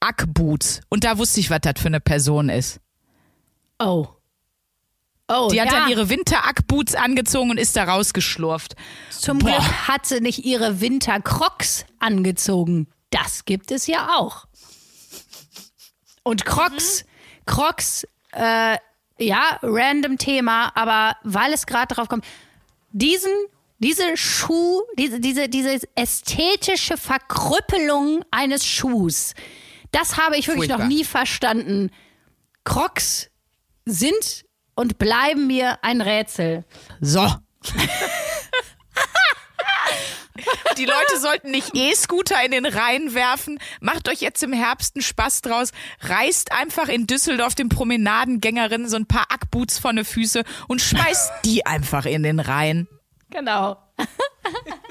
Speaker 1: Ackboots. Und da wusste ich, was das für eine Person ist.
Speaker 2: Oh. Oh,
Speaker 1: Die hat
Speaker 2: ja.
Speaker 1: dann ihre Winter-Ackboots angezogen und ist da rausgeschlurft.
Speaker 2: Zum
Speaker 1: Boah.
Speaker 2: Glück hat sie nicht ihre Wintercrocs angezogen. Das gibt es ja auch. Und Crocs, Crocs, äh, ja, random Thema, aber weil es gerade darauf kommt, diesen, diese Schuh, diese, diese, diese ästhetische Verkrüppelung eines Schuhs, das habe ich wirklich
Speaker 1: Furchtbar.
Speaker 2: noch nie verstanden. Crocs sind und bleiben mir ein Rätsel.
Speaker 1: So. Die Leute sollten nicht E-Scooter in den Rhein werfen. Macht euch jetzt im Herbst einen Spaß draus. Reißt einfach in Düsseldorf den Promenadengängerinnen so ein paar Ackboots von den Füße und schmeißt die einfach in den Rhein.
Speaker 2: Genau.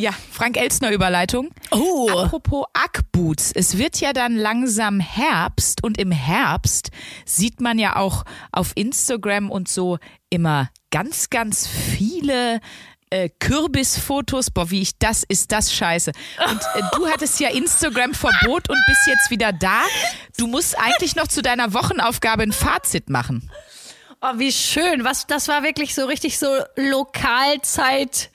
Speaker 1: Ja, Frank Elstner Überleitung.
Speaker 2: Oh.
Speaker 1: Apropos Ackboots, es wird ja dann langsam Herbst und im Herbst sieht man ja auch auf Instagram und so immer ganz, ganz viele äh, Kürbisfotos. Boah, wie ich das, ist das scheiße. Und äh, du hattest ja Instagram-Verbot und bist jetzt wieder da. Du musst eigentlich noch zu deiner Wochenaufgabe ein Fazit machen.
Speaker 2: Oh, wie schön. Was, das war wirklich so richtig so Lokalzeit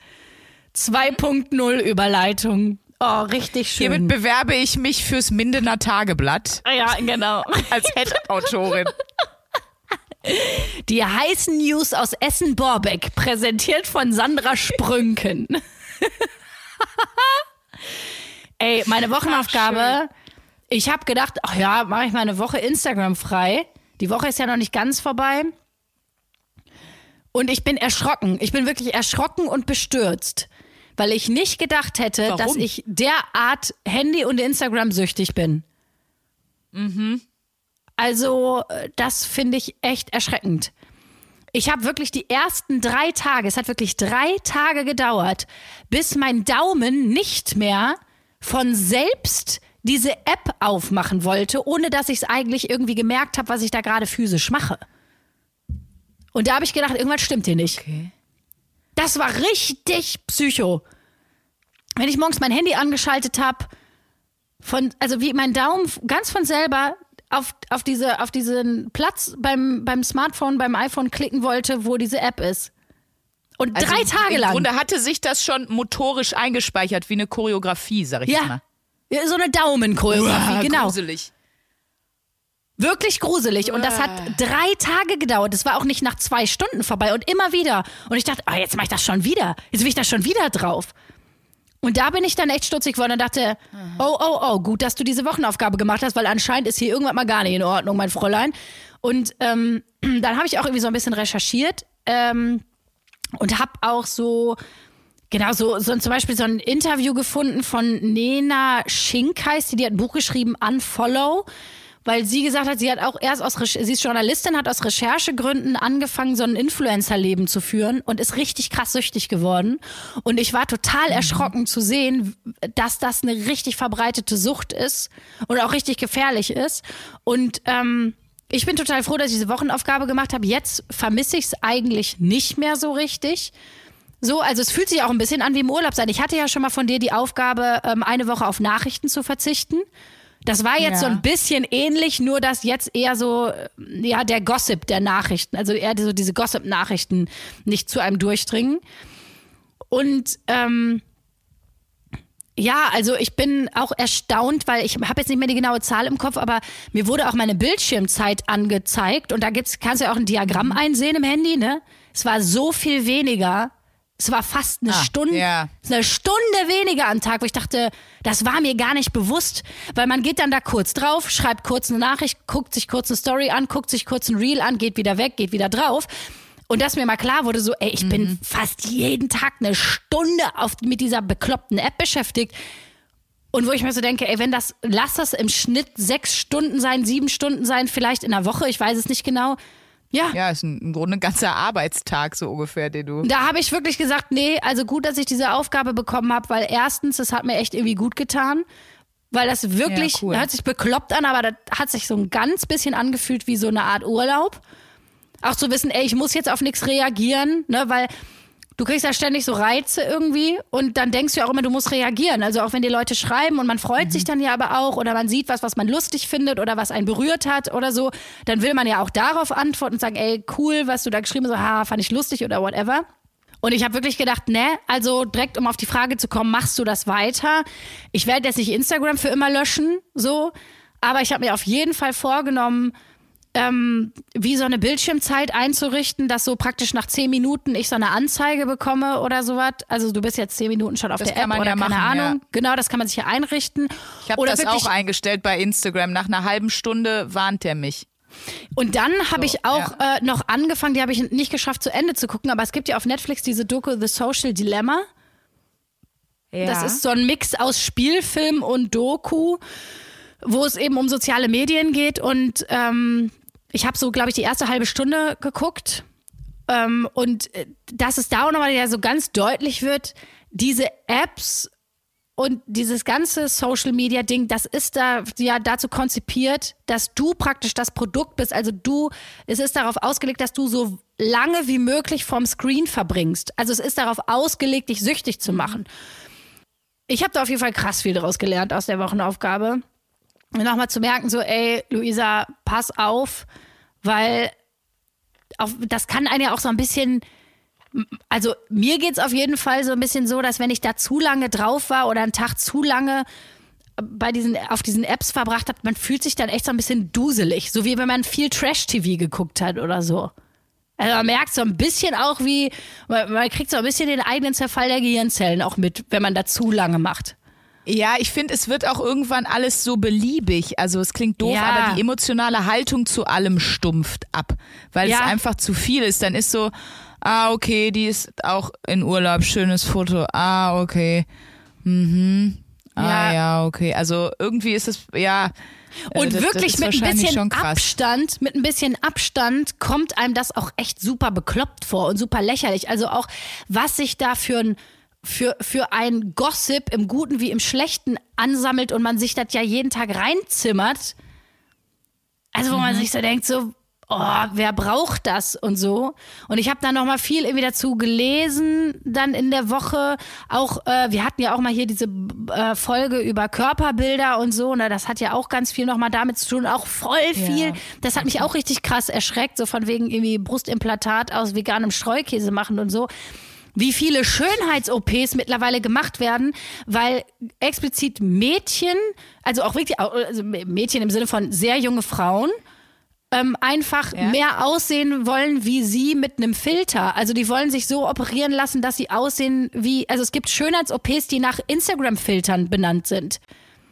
Speaker 2: 2.0 Überleitung. Oh, richtig schön.
Speaker 1: Hiermit bewerbe ich mich fürs Mindener Tageblatt
Speaker 2: ja, genau.
Speaker 1: als Head-Autorin.
Speaker 2: Die heißen News aus Essen-Borbeck, präsentiert von Sandra Sprünken. Ey, meine Wochenaufgabe. Ich habe gedacht, ach ja, mache ich mal eine Woche Instagram frei. Die Woche ist ja noch nicht ganz vorbei. Und ich bin erschrocken. Ich bin wirklich erschrocken und bestürzt, weil ich nicht gedacht hätte,
Speaker 1: Warum?
Speaker 2: dass ich derart Handy- und Instagram-süchtig bin. Also, äh, das finde ich echt erschreckend. Ich habe wirklich die ersten drei Tage, es hat wirklich drei Tage gedauert, bis mein Daumen nicht mehr von selbst diese App aufmachen wollte, ohne dass ich es eigentlich irgendwie gemerkt habe, was ich da gerade physisch mache. Und da habe ich gedacht, irgendwas stimmt hier nicht.
Speaker 1: Okay.
Speaker 2: Das war richtig psycho. Wenn ich morgens mein Handy angeschaltet habe, von, also wie mein Daumen ganz von selber auf, auf, diese, auf diesen Platz beim, beim Smartphone, beim iPhone klicken wollte, wo diese App ist. Und
Speaker 1: Also
Speaker 2: drei Tage
Speaker 1: Im
Speaker 2: lang.
Speaker 1: Grunde hatte sich das schon motorisch eingespeichert, wie eine Choreografie, sag ich
Speaker 2: ja.
Speaker 1: mal.
Speaker 2: ja. So eine Daumenchoreografie,
Speaker 1: Uah,
Speaker 2: genau.
Speaker 1: Gruselig.
Speaker 2: Wirklich gruselig. Und das hat drei Tage gedauert. Das war auch nicht nach zwei Stunden vorbei und immer wieder. Und ich dachte, ah, jetzt mache ich das schon wieder. Jetzt will ich da schon wieder drauf. Und da bin ich dann echt stutzig geworden und dachte, oh, oh, oh, gut, dass du diese Wochenaufgabe gemacht hast, weil anscheinend ist hier irgendwas mal gar nicht in Ordnung, mein Fräulein. Und ähm, dann habe ich auch irgendwie so ein bisschen recherchiert ähm, und habe auch so, genau, so, so zum Beispiel so ein Interview gefunden von Nena Schink heißt die, die hat ein Buch geschrieben, Unfollow weil sie gesagt hat, sie hat auch erst aus, sie ist Journalistin, hat aus Recherchegründen angefangen, so ein Influencer-Leben zu führen und ist richtig krass süchtig geworden. Und ich war total erschrocken zu sehen, dass das eine richtig verbreitete Sucht ist und auch richtig gefährlich ist. Und ähm, ich bin total froh, dass ich diese Wochenaufgabe gemacht habe. Jetzt vermisse ich es eigentlich nicht mehr so richtig. So, also es fühlt sich auch ein bisschen an wie im Urlaub sein. Ich hatte ja schon mal von dir die Aufgabe, ähm, eine Woche auf Nachrichten zu verzichten. Das war jetzt
Speaker 1: Ja.
Speaker 2: so ein bisschen ähnlich, nur dass jetzt eher so, äh, ja, der Gossip der Nachrichten, also eher so diese Gossip-Nachrichten nicht zu einem durchdringen. Und ähm, ja, also ich bin auch erstaunt, weil ich habe jetzt nicht mehr die genaue Zahl im Kopf, aber mir wurde auch meine Bildschirmzeit angezeigt und da gibt's kannst du ja auch ein Diagramm einsehen im Handy, ne? Es war so viel weniger. Es war fast eine
Speaker 1: Ah,
Speaker 2: Stunde,
Speaker 1: ja.
Speaker 2: eine Stunde weniger am Tag, wo ich dachte, das war mir gar nicht bewusst, weil man geht dann da kurz drauf, schreibt kurz eine Nachricht, guckt sich kurz eine Story an, guckt sich kurz ein Reel an, geht wieder weg, geht wieder drauf. Und dass mir mal klar wurde, so, ey, ich bin fast jeden Tag eine Stunde auf, mit dieser bekloppten App beschäftigt. Und wo ich mir so denke, ey, wenn das, lass das im Schnitt sechs Stunden sein, sieben Stunden sein, vielleicht in der Woche, ich weiß es nicht genau. Ja,
Speaker 1: Ja, ist ein, im Grunde ein ganzer Arbeitstag so ungefähr, den du.
Speaker 2: da habe ich wirklich gesagt, nee, also gut, dass ich diese Aufgabe bekommen habe, weil erstens, es hat mir echt irgendwie gut getan. Weil das wirklich,
Speaker 1: Ja, cool.
Speaker 2: hört sich bekloppt an, aber das hat sich so ein ganz bisschen angefühlt wie so eine Art Urlaub. Auch zu wissen, ey, ich muss jetzt auf nichts reagieren, ne, weil du kriegst ja ständig so Reize irgendwie und dann denkst du ja auch immer, du musst reagieren. Also auch wenn die Leute schreiben und man freut sich dann ja aber auch oder man sieht was, was man lustig findet oder was einen berührt hat oder so, dann will man ja auch darauf antworten und sagen, ey, cool, was du da geschrieben hast, so, ha, fand ich lustig oder whatever. Und ich habe wirklich gedacht, ne, also direkt um auf die Frage zu kommen, machst du das weiter? Ich werde jetzt nicht Instagram für immer löschen, so, aber ich habe mir auf jeden Fall vorgenommen, ähm, wie so eine Bildschirmzeit einzurichten, dass so praktisch nach zehn Minuten ich so eine Anzeige bekomme oder sowas. Also du bist jetzt zehn Minuten schon auf
Speaker 1: Das
Speaker 2: der App oder
Speaker 1: ja
Speaker 2: keine
Speaker 1: machen,
Speaker 2: Ahnung. Genau, das kann man sich hier einrichten.
Speaker 1: Ich habe das auch eingestellt bei Instagram. Nach einer halben Stunde warnt er mich.
Speaker 2: Und dann habe ich auch äh, noch angefangen, die habe ich nicht geschafft zu Ende zu gucken, aber es gibt ja auf Netflix diese Doku The Social Dilemma.
Speaker 1: Ja.
Speaker 2: Das ist so ein Mix aus Spielfilm und Doku, wo es eben um soziale Medien geht. Und ähm, ich habe so, glaube ich, die erste halbe Stunde geguckt. Ähm, und äh, dass es da auch nochmal ja so ganz deutlich wird, diese Apps und dieses ganze Social Media Ding, das ist da ja dazu konzipiert, dass du praktisch das Produkt bist. Also du, es ist darauf ausgelegt, dass du so lange wie möglich vom Screen verbringst. Also es ist darauf ausgelegt, dich süchtig zu machen. Ich habe da auf jeden Fall krass viel daraus gelernt aus der Wochenaufgabe. Nochmal zu merken, so, ey, Luisa, pass auf, weil auf, das kann einen ja auch so ein bisschen also mir geht's auf jeden Fall so ein bisschen so, dass wenn ich da zu lange drauf war oder einen Tag zu lange bei diesen, auf diesen Apps verbracht habe, man fühlt sich dann echt so ein bisschen duselig. So wie wenn man viel Trash-TV geguckt hat oder so. Also man merkt so ein bisschen auch wie, man, man kriegt so ein bisschen den eigenen Zerfall der Gehirnzellen auch mit, wenn man da zu lange macht.
Speaker 1: Ja, ich finde, es wird auch irgendwann alles so beliebig. Also es klingt doof,
Speaker 2: Ja.
Speaker 1: aber die emotionale Haltung zu allem stumpft ab, weil
Speaker 2: Ja.
Speaker 1: es einfach zu viel ist. Dann ist so, ah, okay, die ist auch in Urlaub, schönes Foto. Ah, okay. Mhm. Ah,
Speaker 2: Ja.
Speaker 1: ja, okay. Also irgendwie ist es, ja. äh,
Speaker 2: Und
Speaker 1: das- das
Speaker 2: wirklich
Speaker 1: ist
Speaker 2: mit ein bisschen. Abstand, mit ein bisschen Abstand kommt einem das auch echt super bekloppt vor und super lächerlich. Also auch, was sich da für ein für, für ein Gossip im Guten wie im Schlechten ansammelt und man sich das ja jeden Tag reinzimmert. Also wo man
Speaker 1: Mhm.
Speaker 2: sich so denkt, so, oh, wer braucht das und so. Und ich habe dann noch mal viel irgendwie dazu gelesen, dann in der Woche auch, äh, wir hatten ja auch mal hier diese äh, Folge über Körperbilder und so, ne, das hat ja auch ganz viel noch mal damit zu tun, auch voll viel.
Speaker 1: Ja.
Speaker 2: Das hat mich auch richtig krass erschreckt, so von wegen irgendwie Brustimplantat aus veganem Streukäse machen und so wie viele Schönheits-OPs mittlerweile gemacht werden, weil explizit Mädchen, also auch wirklich also Mädchen im Sinne von sehr junge Frauen, ähm, einfach
Speaker 1: Ja.
Speaker 2: mehr aussehen wollen wie sie mit einem Filter. Also die wollen sich so operieren lassen, dass sie aussehen wie, also es gibt Schönheits-OPs, die nach Instagram-Filtern benannt sind.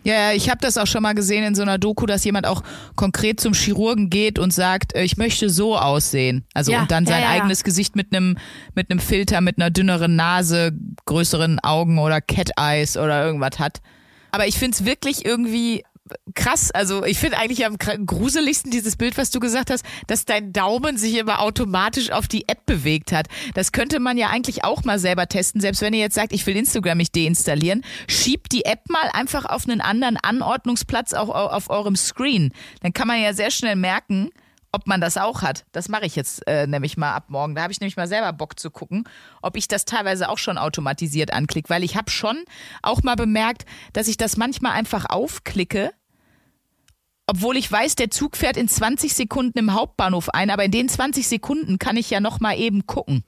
Speaker 1: Ja, ja, ich habe das auch schon mal gesehen in so einer Doku, dass jemand auch konkret zum Chirurgen geht und sagt, äh, ich möchte so aussehen. Also
Speaker 2: Ja,
Speaker 1: und dann sein
Speaker 2: ja, ja.
Speaker 1: eigenes Gesicht mit einem mit einem Filter, mit einer dünneren Nase, größeren Augen oder Cat Eyes oder irgendwas hat. Aber ich find's wirklich irgendwie krass. Also ich finde eigentlich am gruseligsten dieses Bild, was du gesagt hast, dass dein Daumen sich immer automatisch auf die App bewegt hat. Das könnte man ja eigentlich auch mal selber testen. Selbst wenn ihr jetzt sagt, ich will Instagram nicht deinstallieren, schiebt die App mal einfach auf einen anderen Anordnungsplatz auch au- auf eurem Screen. Dann kann man ja sehr schnell merken, ob man das auch hat. Das mache ich jetzt äh, nämlich mal ab morgen. Da habe ich nämlich mal selber Bock zu gucken, ob ich das teilweise auch schon automatisiert anklicke, weil ich habe schon auch mal bemerkt, dass ich das manchmal einfach aufklicke, obwohl ich weiß, der Zug fährt in 20 Sekunden im Hauptbahnhof ein, aber in den 20 Sekunden kann ich ja noch mal eben gucken.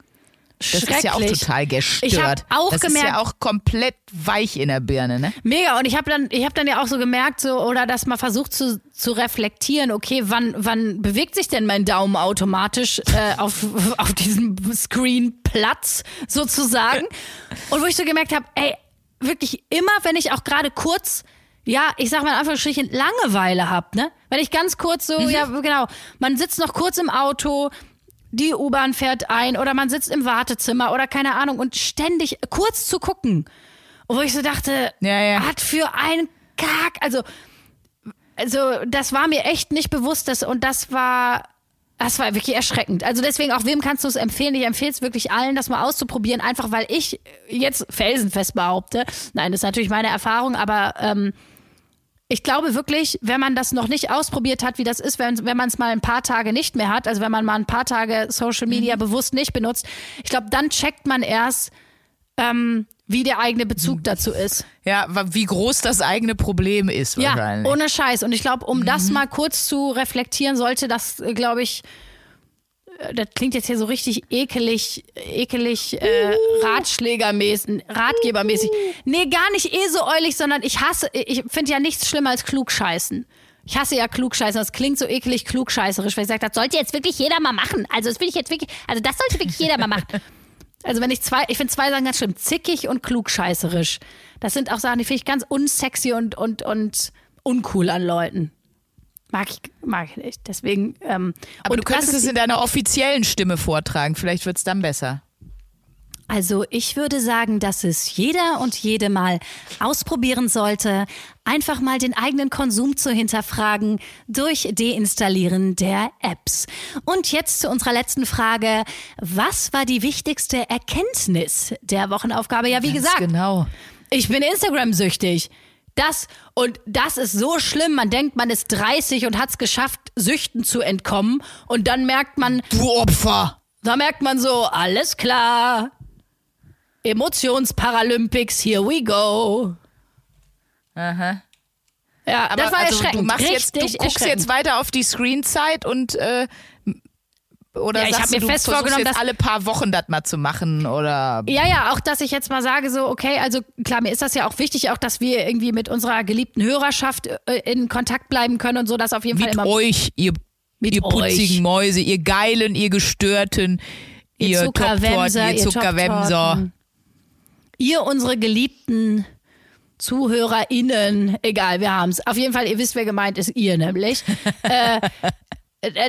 Speaker 1: Das ist ja auch total gestört.
Speaker 2: Ich auch
Speaker 1: das
Speaker 2: gemerkt-
Speaker 1: ist ja auch komplett weich in der Birne, ne?
Speaker 2: Mega. Und ich habe dann, ich habe dann ja auch so gemerkt, so oder dass man versucht zu, zu reflektieren. Okay, wann, wann bewegt sich denn mein Daumen automatisch äh, auf, auf diesem Screenplatz sozusagen? Und wo ich so gemerkt habe, ey, wirklich immer, wenn ich auch gerade kurz ja, ich sag mal in Anführungsstrichen Langeweile hab, ne? Wenn ich ganz kurz so, ja, genau, man sitzt noch kurz im Auto, die U-Bahn fährt ein oder man sitzt im Wartezimmer oder keine Ahnung und ständig kurz zu gucken. Wo ich so dachte,
Speaker 1: Ja, ja.
Speaker 2: hat für ein Kack, also, also das war mir echt nicht bewusst, dass, und das war, das war wirklich erschreckend. Also deswegen auch, wem kannst du es empfehlen? Ich empfehle es wirklich allen, das mal auszuprobieren, einfach weil ich jetzt felsenfest behaupte, nein, das ist natürlich meine Erfahrung, aber ähm, ich glaube wirklich, wenn man das noch nicht ausprobiert hat, wie das ist, wenn, wenn man es mal ein paar Tage nicht mehr hat, also wenn man mal ein paar Tage Social Media bewusst nicht benutzt, ich glaube, dann checkt man erst, ähm, wie der eigene Bezug dazu ist.
Speaker 1: Ja, wie groß das eigene Problem ist
Speaker 2: Ja, ohne Scheiß. Und ich glaube, um
Speaker 1: Mhm.
Speaker 2: das mal kurz zu reflektieren, sollte das, glaube ich, äh, das klingt jetzt hier so richtig ekelig, ekelig, äh, Ratschlägermäßig, Ratgebermäßig. Nee, gar nicht eh so eulig, sondern ich hasse, ich finde ja nichts schlimmer als klugscheißen. Ich hasse ja klugscheißen, das klingt so ekelig klugscheißerisch, weil ich sage, das sollte jetzt wirklich jeder mal machen. Also das will ich jetzt wirklich, also das sollte wirklich jeder mal machen. Also wenn ich zwei, ich finde zwei Sachen ganz schlimm, zickig und klugscheißerisch. Das sind auch Sachen, die finde ich ganz unsexy und, und, und uncool an Leuten. Mag ich, mag ich nicht. Deswegen, ähm,
Speaker 1: Aber
Speaker 2: und
Speaker 1: du könntest es in deiner offiziellen Stimme vortragen. Vielleicht wird's dann besser.
Speaker 2: Also ich würde sagen, dass es jeder und jede mal ausprobieren sollte, einfach mal den eigenen Konsum zu hinterfragen durch Deinstallieren der Apps. Und jetzt zu unserer letzten Frage. Was war die wichtigste Erkenntnis der Wochenaufgabe? Ja, wie
Speaker 1: Ganz
Speaker 2: gesagt,
Speaker 1: Genau.
Speaker 2: ich bin Instagram-süchtig. Das und das ist so schlimm. Man denkt, man ist 30 und hat es geschafft, Süchten zu entkommen. Und dann merkt man,
Speaker 1: Du Opfer!
Speaker 2: da merkt man so, alles klar. Emotionsparalympics, here we go.
Speaker 1: Aha.
Speaker 2: Ja, das war
Speaker 1: also,
Speaker 2: erschreckend.
Speaker 1: du machst
Speaker 2: Richtig
Speaker 1: jetzt, du guckst
Speaker 2: erschreckend.
Speaker 1: jetzt weiter auf die Screenzeit und äh, oder
Speaker 2: Ja, ich
Speaker 1: sagst
Speaker 2: hab mir
Speaker 1: du,
Speaker 2: fest vorgenommen, dass-
Speaker 1: alle paar Wochen das mal zu machen oder
Speaker 2: Ja, ja, auch dass ich jetzt mal sage, so, okay, also klar, mir ist das ja auch wichtig, auch dass wir irgendwie mit unserer geliebten Hörerschaft äh, in Kontakt bleiben können und so, dass auf jeden Fall
Speaker 1: mit
Speaker 2: immer.
Speaker 1: euch, ihr,
Speaker 2: Mit
Speaker 1: ihr putzigen
Speaker 2: euch.
Speaker 1: Mäuse, ihr Geilen, ihr Gestörten, ihr,
Speaker 2: Ihr Zuckerwemser,
Speaker 1: ihr Zuckerwemser.
Speaker 2: Ihr, unsere geliebten ZuhörerInnen, egal, wir haben's. Auf jeden Fall, ihr wisst, wer gemeint ist, ihr nämlich. äh,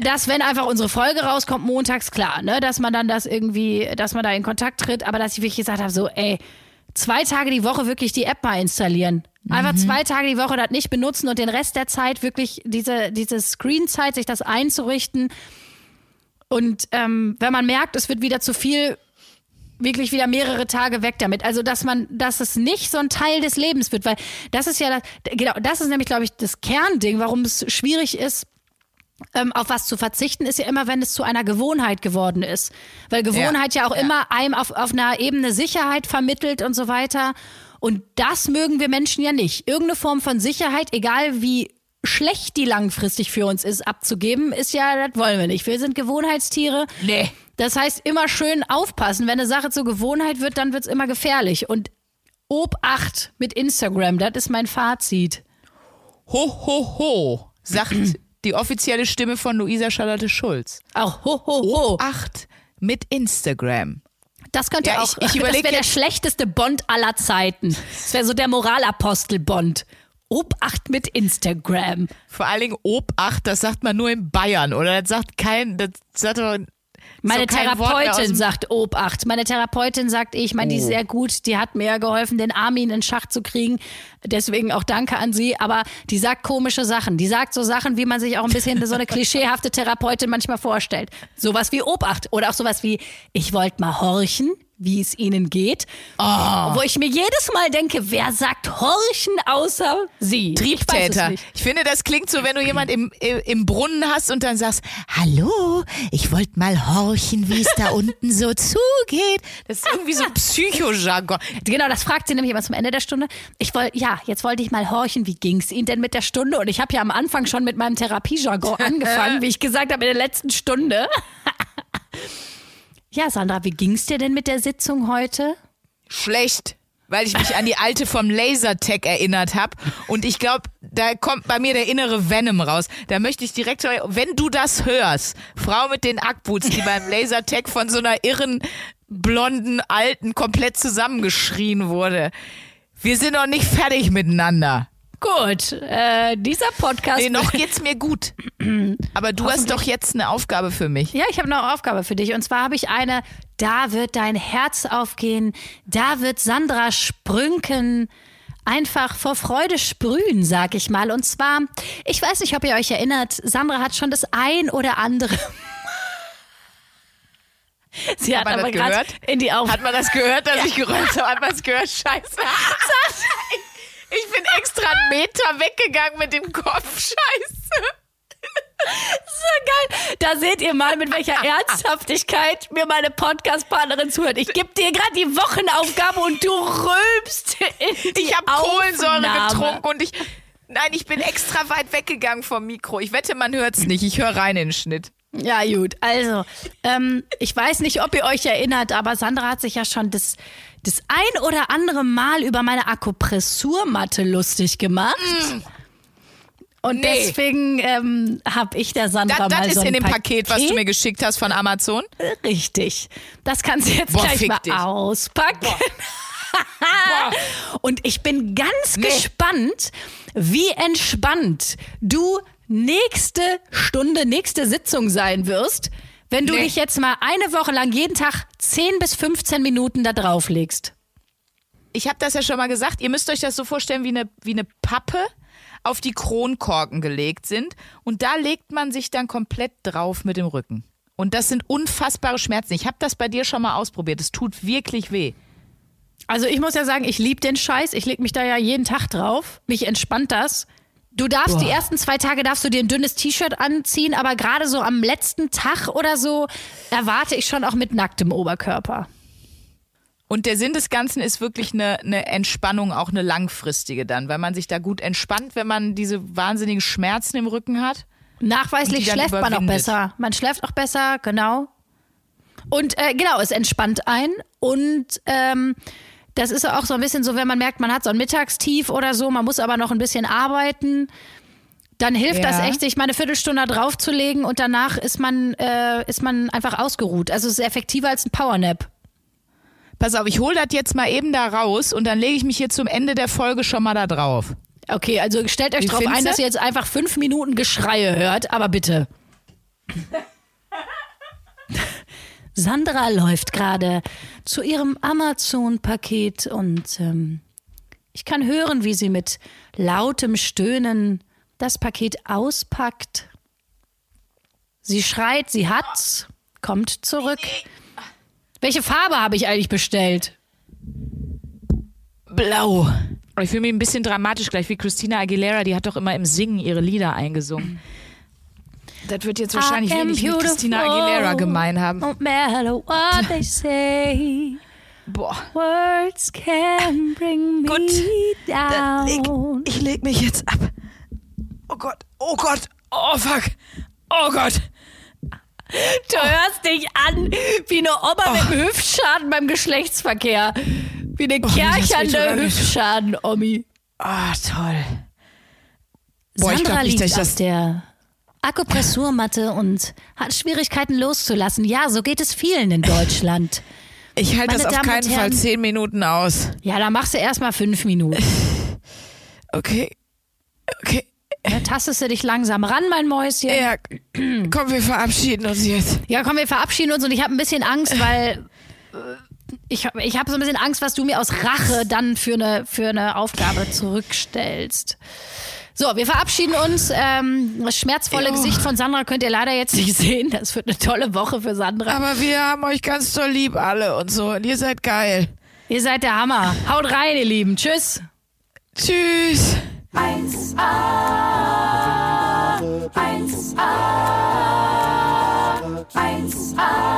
Speaker 2: dass, wenn einfach unsere Folge rauskommt, montags, klar, ne, dass man dann das irgendwie, dass man da in Kontakt tritt, aber dass ich wirklich gesagt habe, so, ey, zwei Tage die Woche wirklich die App mal installieren. Einfach zwei Tage die Woche das nicht benutzen und den Rest der Zeit wirklich diese, diese Screenzeit, sich das einzurichten. Und ähm, wenn man merkt, es wird wieder zu viel, wirklich wieder mehrere Tage weg damit. Also, dass man, dass es nicht so ein Teil des Lebens wird, weil das ist ja, das, genau, das ist nämlich, glaube ich, das Kernding, warum es schwierig ist, ähm, auf was zu verzichten, ist ja immer, wenn es zu einer Gewohnheit geworden ist. Weil Gewohnheit ja,
Speaker 1: Ja,
Speaker 2: auch
Speaker 1: ja.
Speaker 2: immer einem auf, auf einer Ebene Sicherheit vermittelt und so weiter. Und das mögen wir Menschen ja nicht. Irgendeine Form von Sicherheit, egal wie schlecht die langfristig für uns ist, abzugeben, ist ja, das wollen wir nicht. Wir sind Gewohnheitstiere.
Speaker 1: Nee.
Speaker 2: Das heißt, immer schön aufpassen. Wenn eine Sache zur Gewohnheit wird, dann wird es immer gefährlich. Und Obacht mit Instagram, das ist mein Fazit.
Speaker 1: Ho, ho, ho, sagt die offizielle Stimme von Luisa Charlotte Schulz.
Speaker 2: Auch ho, ho, ho.
Speaker 1: Acht mit Instagram.
Speaker 2: Das könnte
Speaker 1: Ja,
Speaker 2: auch,
Speaker 1: ich- ich überleg
Speaker 2: das wäre der schlechteste Bond aller Zeiten. Das wäre so der Moralapostel-Bond. Obacht mit Instagram.
Speaker 1: Vor allen Dingen Obacht, das sagt man nur in Bayern, oder? Das sagt kein, das sagt doch
Speaker 2: Meine
Speaker 1: so
Speaker 2: Therapeutin sagt Obacht. Meine Therapeutin sagt, ich meine, die ist sehr gut, die hat mir geholfen, den Armin in Schach zu kriegen. Deswegen auch danke an sie. Aber die sagt komische Sachen. Die sagt so Sachen, wie man sich auch ein bisschen so eine klischeehafte Therapeutin manchmal vorstellt. Sowas wie Obacht oder auch sowas wie, ich wollte mal horchen, wie es ihnen geht.
Speaker 1: Oh.
Speaker 2: Wo ich mir jedes Mal denke, wer sagt horchen außer sie? Ich es
Speaker 1: Triebtäter.
Speaker 2: nicht.
Speaker 1: Ich finde, das klingt so, wenn du jemand im, im Brunnen hast und dann sagst, hallo, ich wollte mal horchen, wie es da unten so zugeht. Das ist irgendwie so Psychojargon.
Speaker 2: Genau, das fragt sie nämlich immer zum Ende der Stunde. Ich wollte, ja, jetzt wollte ich mal horchen, wie ging's Ihnen denn mit der Stunde? Und ich habe ja am Anfang schon mit meinem Therapiejargon angefangen, wie ich gesagt habe, in der letzten Stunde. Ja, Sandra, wie ging's dir denn mit der Sitzung heute?
Speaker 1: Schlecht. Weil ich mich an die alte vom Lasertag erinnert habe. Und ich glaube, da kommt bei mir der innere Venom raus. Da möchte ich direkt, wenn du das hörst, Frau mit den Ackboots, die beim Lasertag von so einer irren, blonden, alten komplett zusammengeschrien wurde. Wir sind noch nicht fertig miteinander.
Speaker 2: Gut, äh, dieser Podcast.
Speaker 1: Nee, noch geht's mir gut. Aber du hast doch jetzt eine Aufgabe für mich.
Speaker 2: Ja, ich habe eine Aufgabe für dich. Und zwar habe ich eine, da wird dein Herz aufgehen, da wird Sandra sprünken, einfach vor Freude sprühen, sag ich mal. Und zwar, ich weiß nicht, ob ihr euch erinnert, Sandra hat schon das ein oder andere. Sie hat
Speaker 1: man
Speaker 2: aber
Speaker 1: das gehört?
Speaker 2: in die Augen.
Speaker 1: Hat man das gehört, dass ich geräumt habe? Hat man das gehört? Scheiße. Ich bin extra einen Meter weggegangen mit dem Kopf. Scheiße.
Speaker 2: So geil. Da seht ihr mal, mit welcher Ernsthaftigkeit mir meine Podcast-Partnerin zuhört. Ich gebe dir gerade die Wochenaufgabe und du rülpst in die
Speaker 1: Ich habe Kohlensäure getrunken und ich. Nein, ich bin extra weit weggegangen vom Mikro. Ich wette, man hört's nicht. Ich höre rein in den Schnitt.
Speaker 2: Ja, gut. Also, ähm, ich weiß nicht, ob ihr euch erinnert, aber Sandra hat sich ja schon das, das ein oder andere Mal über meine Akupressurmatte lustig gemacht. Und
Speaker 1: Nee.
Speaker 2: deswegen ähm, habe ich der Sandra
Speaker 1: Das,
Speaker 2: mal
Speaker 1: das ist
Speaker 2: so ein
Speaker 1: in dem Paket, was du mir geschickt hast von Amazon.
Speaker 2: Richtig. Das kannst du jetzt
Speaker 1: Boah,
Speaker 2: gleich mal
Speaker 1: dich.
Speaker 2: auspacken. Und ich bin ganz
Speaker 1: Nee.
Speaker 2: gespannt, wie entspannt du nächste Stunde, nächste Sitzung sein wirst, wenn du
Speaker 1: Nee.
Speaker 2: dich jetzt mal eine Woche lang jeden Tag 10 bis 15 Minuten da drauf legst.
Speaker 1: Ich habe das ja schon mal gesagt. Ihr müsst euch das so vorstellen, wie eine, wie eine Pappe auf die Kronkorken gelegt sind. Und da legt man sich dann komplett drauf mit dem Rücken. Und das sind unfassbare Schmerzen. Ich habe das bei dir schon mal ausprobiert. Es tut wirklich weh.
Speaker 2: Also ich muss ja sagen, ich liebe den Scheiß. Ich leg mich da ja jeden Tag drauf. Mich entspannt das. Du darfst die ersten zwei Tage darfst du dir ein dünnes T-Shirt anziehen, aber gerade so am letzten Tag oder so erwarte ich schon auch mit nacktem Oberkörper.
Speaker 1: Und der Sinn des Ganzen ist wirklich eine, eine Entspannung, auch eine langfristige dann, weil man sich da gut entspannt, wenn man diese wahnsinnigen Schmerzen im Rücken hat.
Speaker 2: Nachweislich schläft man auch besser. Man schläft auch besser, genau. Und äh, genau, es entspannt ein. Und ähm, das ist auch so ein bisschen so, wenn man merkt, man hat so ein Mittagstief oder so, man muss aber noch ein bisschen arbeiten. Dann hilft
Speaker 1: Ja.
Speaker 2: das echt, sich mal eine Viertelstunde draufzulegen und danach ist man, äh, ist man einfach ausgeruht. Also es ist effektiver als ein Powernap.
Speaker 1: Pass auf, ich hole das jetzt mal eben da raus und dann lege ich mich hier zum Ende der Folge schon mal da drauf.
Speaker 2: Okay, also stellt euch
Speaker 1: Wie
Speaker 2: drauf ein, dass ihr jetzt einfach fünf Minuten Geschreie hört, aber bitte. Sandra läuft gerade zu ihrem Amazon-Paket und ähm, ich kann hören, wie sie mit lautem Stöhnen das Paket auspackt. Sie schreit, sie hat's, kommt zurück. Welche Farbe habe ich eigentlich bestellt?
Speaker 1: Blau. Ich fühle mich ein bisschen dramatisch gleich wie Christina Aguilera, die hat doch immer im Singen ihre Lieder eingesungen. Das wird jetzt wahrscheinlich wenig mit Christina. Aguilera gemein haben.
Speaker 2: No matter what they say,
Speaker 1: Boah.
Speaker 2: words can bring me
Speaker 1: Gut. Dann leg,
Speaker 2: down.
Speaker 1: ich leg mich jetzt ab. Oh Gott, oh Gott, oh fuck, oh Gott.
Speaker 2: Du hörst dich an wie eine Oma mit einem Hüftschaden beim Geschlechtsverkehr. Wie eine
Speaker 1: so
Speaker 2: kerchernde. Hüftschaden-Omi.
Speaker 1: Ah, toll. Boah, ich
Speaker 2: Sandra
Speaker 1: glaub nicht, dass ich das-
Speaker 2: der Akupressurmatte und hat Schwierigkeiten loszulassen. Ja, so geht es vielen in Deutschland.
Speaker 1: Ich halte das auf
Speaker 2: Damen
Speaker 1: keinen Fall
Speaker 2: Herren.
Speaker 1: zehn Minuten aus.
Speaker 2: Ja, da machst du erstmal fünf Minuten.
Speaker 1: Okay, okay.
Speaker 2: Da tastest du dich langsam ran, mein Mäuschen.
Speaker 1: Ja, komm, wir verabschieden uns jetzt.
Speaker 2: Ja, komm, wir verabschieden uns und ich habe ein bisschen Angst, weil äh, ich habe ich hab so ein bisschen Angst, was du mir aus Rache dann für eine, für eine Aufgabe zurückstellst. So, wir verabschieden uns. Ähm, das schmerzvolle
Speaker 1: Jo.
Speaker 2: Gesicht von Sandra könnt ihr leider jetzt nicht sehen. Das wird eine tolle Woche für Sandra.
Speaker 1: Aber wir haben euch ganz doll lieb alle und so. Und ihr seid geil.
Speaker 2: Ihr seid der Hammer. Haut rein, ihr Lieben. Tschüss.
Speaker 1: Tschüss.
Speaker 3: 1A, 1A, 1A, 1A,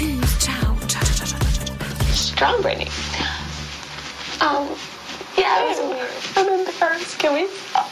Speaker 4: chow.
Speaker 5: Strong, Brittany. Um, oh, yeah, I'm I remember first. Can we stop?